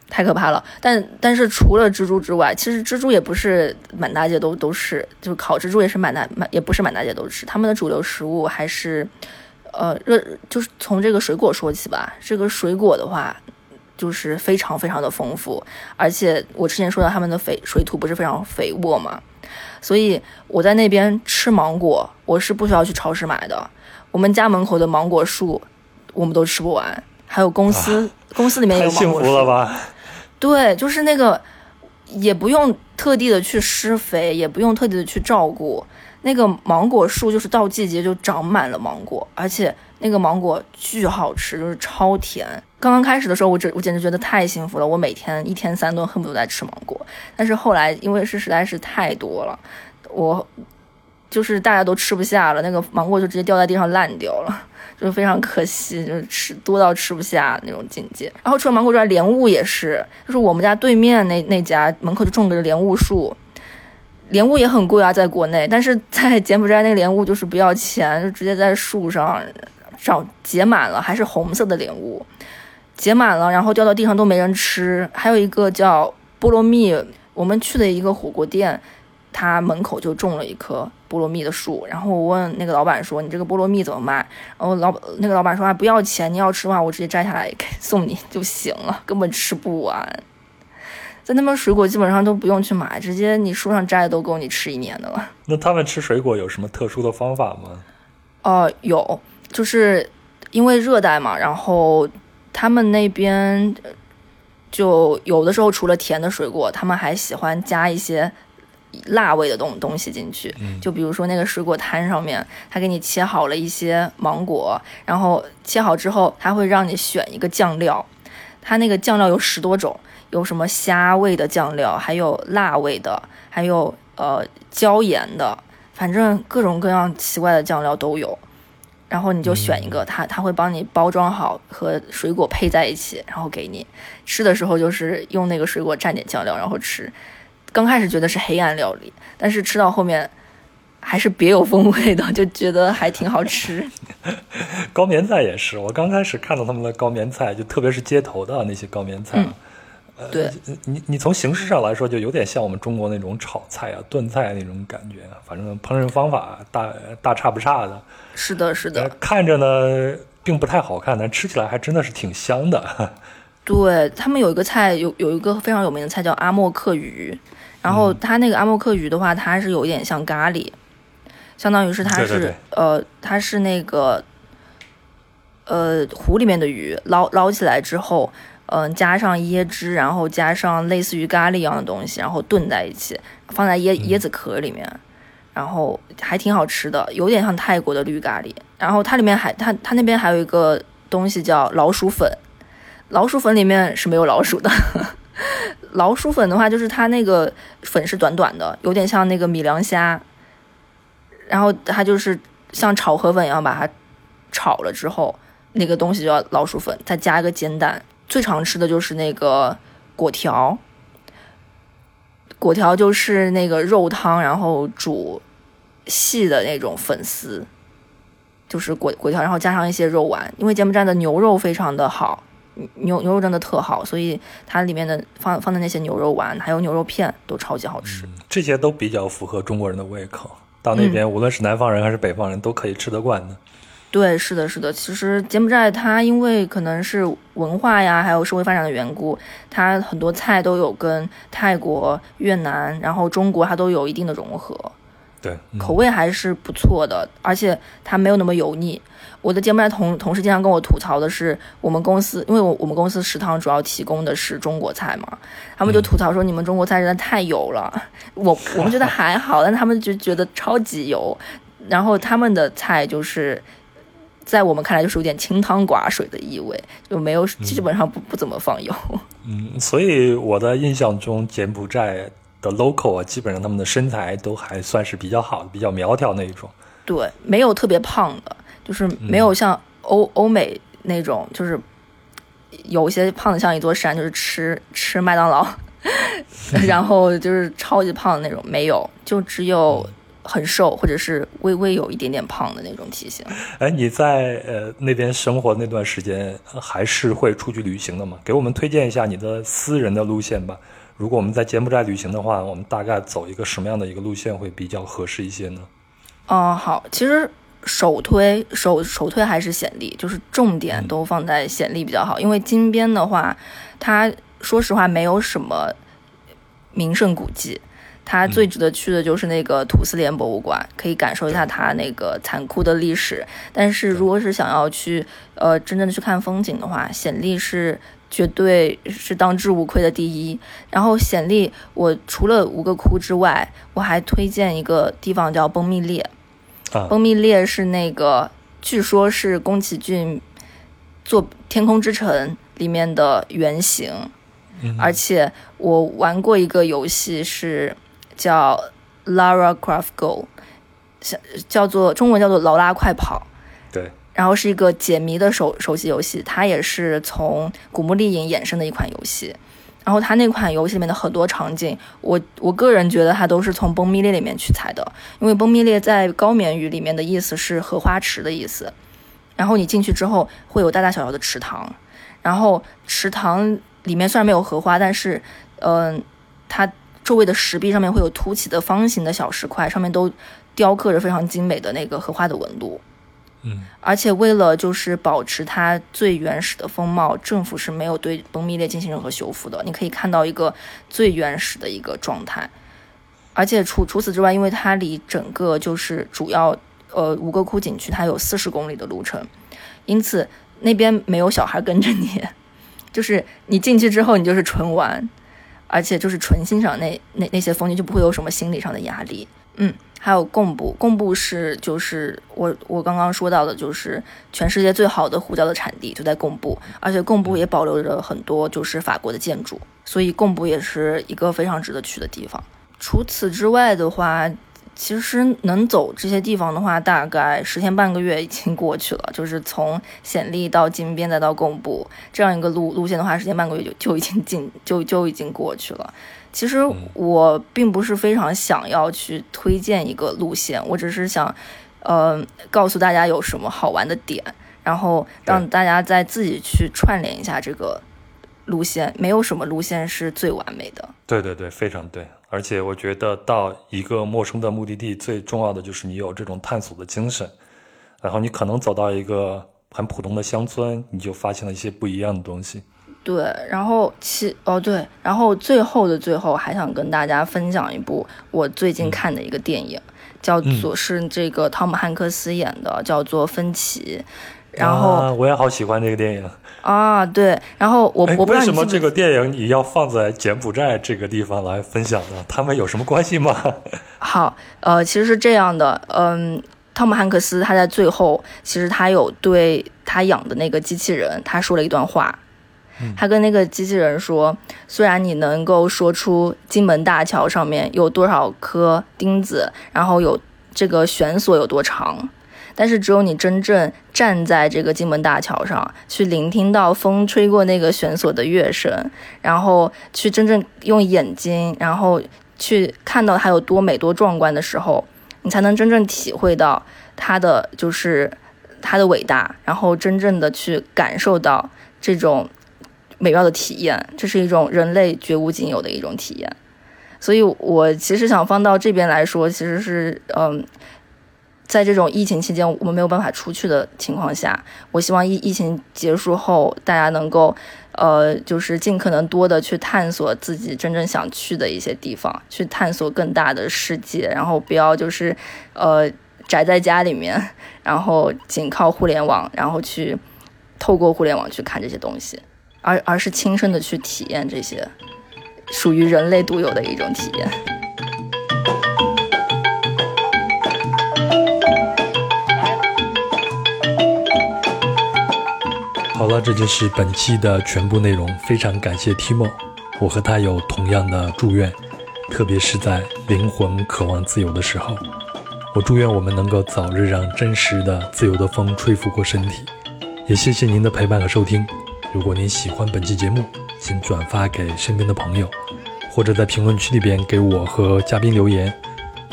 太可怕了。但但是除了蜘蛛之外，其实蜘蛛也不是满大街都都是，就是烤蜘蛛也是满大满也不是满大街都是，他们的主流食物还是呃，热就是从这个水果说起吧。这个水果的话，就是非常非常的丰富，而且我之前说到他们的肥水土不是非常肥沃嘛，所以我在那边吃芒果，我是不需要去超市买的。我们家门口的芒果树，我们都吃不完。还有公司公司里面有芒果树，太幸福了吧？对，就是那个也不用特地的去施肥，也不用特地的去照顾。那个芒果树就是到季节就长满了芒果，而且那个芒果巨好吃，就是超甜。刚刚开始的时候，我这我简直觉得太幸福了，我每天一天三顿恨不得在吃芒果。但是后来因为是实在是太多了，我就是大家都吃不下了，那个芒果就直接掉在地上烂掉了，就非常可惜，就是吃多到吃不下那种境界。然后除了芒果之外，莲雾也是，就是我们家对面那那家门口就种着莲雾树。莲雾也很贵啊，在国内，但是在柬埔寨那个莲雾就是不要钱，就直接在树上长结满了，还是红色的莲雾，结满了，然后掉到地上都没人吃。还有一个叫菠萝蜜，我们去的一个火锅店，它门口就种了一棵菠萝蜜的树。然后我问那个老板说：“你这个菠萝蜜怎么卖？”然后老那个老板说：“啊，不要钱，你要吃的话，我直接摘下来送你就行了，根本吃不完。”在那边水果基本上都不用去买，直接你树上摘的都够你吃一年的了。那他们吃水果有什么特殊的方法吗？哦，有，就是因为热带嘛，然后他们那边就有的时候除了甜的水果，他们还喜欢加一些辣味的东东西进去。就比如说那个水果摊上面，他给你切好了一些芒果，然后切好之后，他会让你选一个酱料，他那个酱料有十多种。有什么虾味的酱料，还有辣味的，还有呃椒盐的，反正各种各样奇怪的酱料都有。然后你就选一个，他他会帮你包装好，和水果配在一起，然后给你吃的时候就是用那个水果蘸点酱料，然后吃。刚开始觉得是黑暗料理，但是吃到后面还是别有风味的，就觉得还挺好吃。高棉菜也是，我刚开始看到他们的高棉菜，就特别是街头的那些高棉菜。对，你你从形式上来说，就有点像我们中国那种炒菜啊、炖菜那种感觉，反正烹饪方法大大差不差的。是的，是的。看着呢，并不太好看，但吃起来还真的是挺香的。对他们有一个菜，有有一个非常有名的菜叫阿莫克鱼，然后它那个阿莫克鱼的话，它是有一点像咖喱，相当于是它是呃，它是那个呃湖里面的鱼捞捞起来之后。嗯，加上椰汁，然后加上类似于咖喱一样的东西，然后炖在一起，放在椰椰子壳里面，然后还挺好吃的，有点像泰国的绿咖喱。然后它里面还它它那边还有一个东西叫老鼠粉，老鼠粉里面是没有老鼠的。老鼠粉的话，就是它那个粉是短短的，有点像那个米凉虾，然后它就是像炒河粉一样把它炒了之后，那个东西叫老鼠粉，再加一个煎蛋。最常吃的就是那个果条，果条就是那个肉汤，然后煮细的那种粉丝，就是果果条，然后加上一些肉丸。因为柬埔寨的牛肉非常的好，牛牛肉真的特好，所以它里面的放放的那些牛肉丸还有牛肉片都超级好吃。这些都比较符合中国人的胃口，到那边无论是南方人还是北方人都可以吃得惯的。对，是的，是的。其实柬埔寨它因为可能是文化呀，还有社会发展的缘故，它很多菜都有跟泰国、越南，然后中国它都有一定的融合。对，口味还是不错的，而且它没有那么油腻。我的柬埔寨同同事经常跟我吐槽的是，我们公司因为我我们公司食堂主要提供的是中国菜嘛，他们就吐槽说你们中国菜真的太油了。我我们觉得还好，但他们就觉得超级油。然后他们的菜就是。在我们看来，就是有点清汤寡水的意味，就没有基本上不不怎么放油。嗯，所以我的印象中，柬埔寨的 local 啊，基本上他们的身材都还算是比较好的，比较苗条那一种。对，没有特别胖的，就是没有像欧欧美那种，就是有一些胖的像一座山，就是吃吃麦当劳，然后就是超级胖的那种，没有，就只有。很瘦，或者是微微有一点点胖的那种体型。哎，你在呃那边生活那段时间，还是会出去旅行的吗？给我们推荐一下你的私人的路线吧。如果我们在柬埔寨旅行的话，我们大概走一个什么样的一个路线会比较合适一些呢？哦，好，其实首推首首推还是显力，就是重点都放在显力比较好。因为金边的话，它说实话没有什么名胜古迹，它最值得去的就是那个土司连博物馆，可以感受一下它那个残酷的历史。但是如果是想要去呃真正的去看风景的话，显力是。绝对是当之无愧的第一。然后显利，我除了吴哥窟之外，我还推荐一个地方叫崩密列。啊，崩密列是那个，据说是宫崎骏做《天空之城》里面的原型。嗯，而且我玩过一个游戏，是叫 Lara Croft Go，叫叫做中文叫做劳拉快跑。对。然后是一个解谜的手手机游戏，它也是从古墓丽影衍生的一款游戏。然后它那款游戏里面的很多场景，我我个人觉得它都是从崩密列里面取材的，因为崩密列在高棉语里面的意思是荷花池的意思。然后你进去之后会有大大小小的池塘，然后池塘里面虽然没有荷花，但是嗯，它周围的石壁上面会有凸起的方形的小石块，上面都雕刻着非常精美的那个荷花的纹路。而且为了就是保持它最原始的风貌，政府是没有对崩密列进行任何修复的。你可以看到一个最原始的一个状态。而且除除此之外，因为它离整个就是主要呃五个窟景区，它有四十公里的路程，因此那边没有小孩跟着你，就是你进去之后，你就是纯玩，而且就是纯欣赏那那那些风景，就不会有什么心理上的压力。嗯。还有贡布，贡布是就是我我刚刚说到的，就是全世界最好的胡椒的产地就在贡布，而且贡布也保留着很多就是法国的建筑，所以贡布也是一个非常值得去的地方。除此之外的话，其实能走这些地方的话，大概十天半个月已经过去了。就是从暹粒到金边再到贡布这样一个路路线的话，十天半个月就就已经进就就已经过去了。其实我并不是非常想要去推荐一个路线，我只是想，呃，告诉大家有什么好玩的点，然后让大家再自己去串联一下这个路线。没有什么路线是最完美的。对对对，非常对。而且我觉得到一个陌生的目的地，最重要的就是你有这种探索的精神。然后你可能走到一个很普通的乡村，你就发现了一些不一样的东西。对，然后其哦对，然后最后的最后还想跟大家分享一部我最近看的一个电影，叫做是这个汤姆汉克斯演的，叫做《分歧》。然后我也好喜欢这个电影啊，对。然后我我为什么这个电影你要放在柬埔寨这个地方来分享呢？他们有什么关系吗？好，呃，其实是这样的，嗯，汤姆汉克斯他在最后其实他有对他养的那个机器人他说了一段话。他跟那个机器人说：“虽然你能够说出金门大桥上面有多少颗钉子，然后有这个悬索有多长，但是只有你真正站在这个金门大桥上，去聆听到风吹过那个悬索的乐声，然后去真正用眼睛，然后去看到它有多美多壮观的时候，你才能真正体会到它的就是它的伟大，然后真正的去感受到这种。”美妙的体验，这是一种人类绝无仅有的一种体验，所以我其实想放到这边来说，其实是嗯，在这种疫情期间我们没有办法出去的情况下，我希望疫疫情结束后，大家能够呃，就是尽可能多的去探索自己真正想去的一些地方，去探索更大的世界，然后不要就是呃宅在家里面，然后仅靠互联网，然后去透过互联网去看这些东西。而而是亲身的去体验这些属于人类独有的一种体验。好了，这就是本期的全部内容。非常感谢 Timo，我和他有同样的祝愿，特别是在灵魂渴望自由的时候，我祝愿我们能够早日让真实的、自由的风吹拂过身体。也谢谢您的陪伴和收听。如果您喜欢本期节目，请转发给身边的朋友，或者在评论区里边给我和嘉宾留言。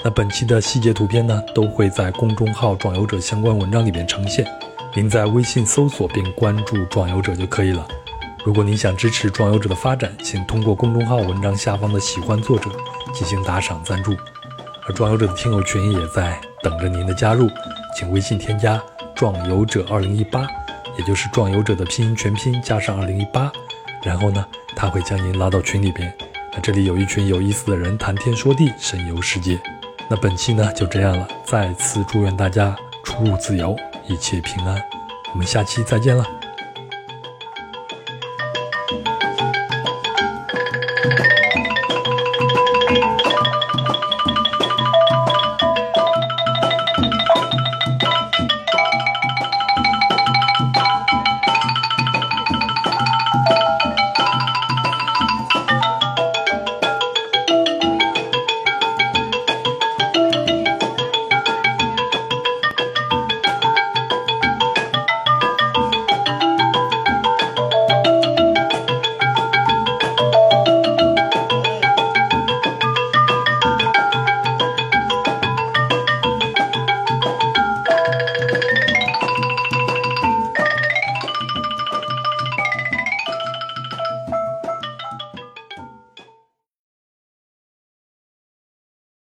那本期的细节图片呢，都会在公众号“壮游者”相关文章里边呈现。您在微信搜索并关注“壮游者”就可以了。如果您想支持壮游者的发展，请通过公众号文章下方的“喜欢作者”进行打赏赞助。而壮游者的听友群也在等着您的加入。请微信添加“壮游者二零一八”，也就是“壮游者”的拼音全拼加上二零一八，然后呢，他会将您拉到群里边。那这里有一群有意思的人谈天说地，神游世界。那本期呢就这样了，再次祝愿大家出入自由，一切平安。我们下期再见了。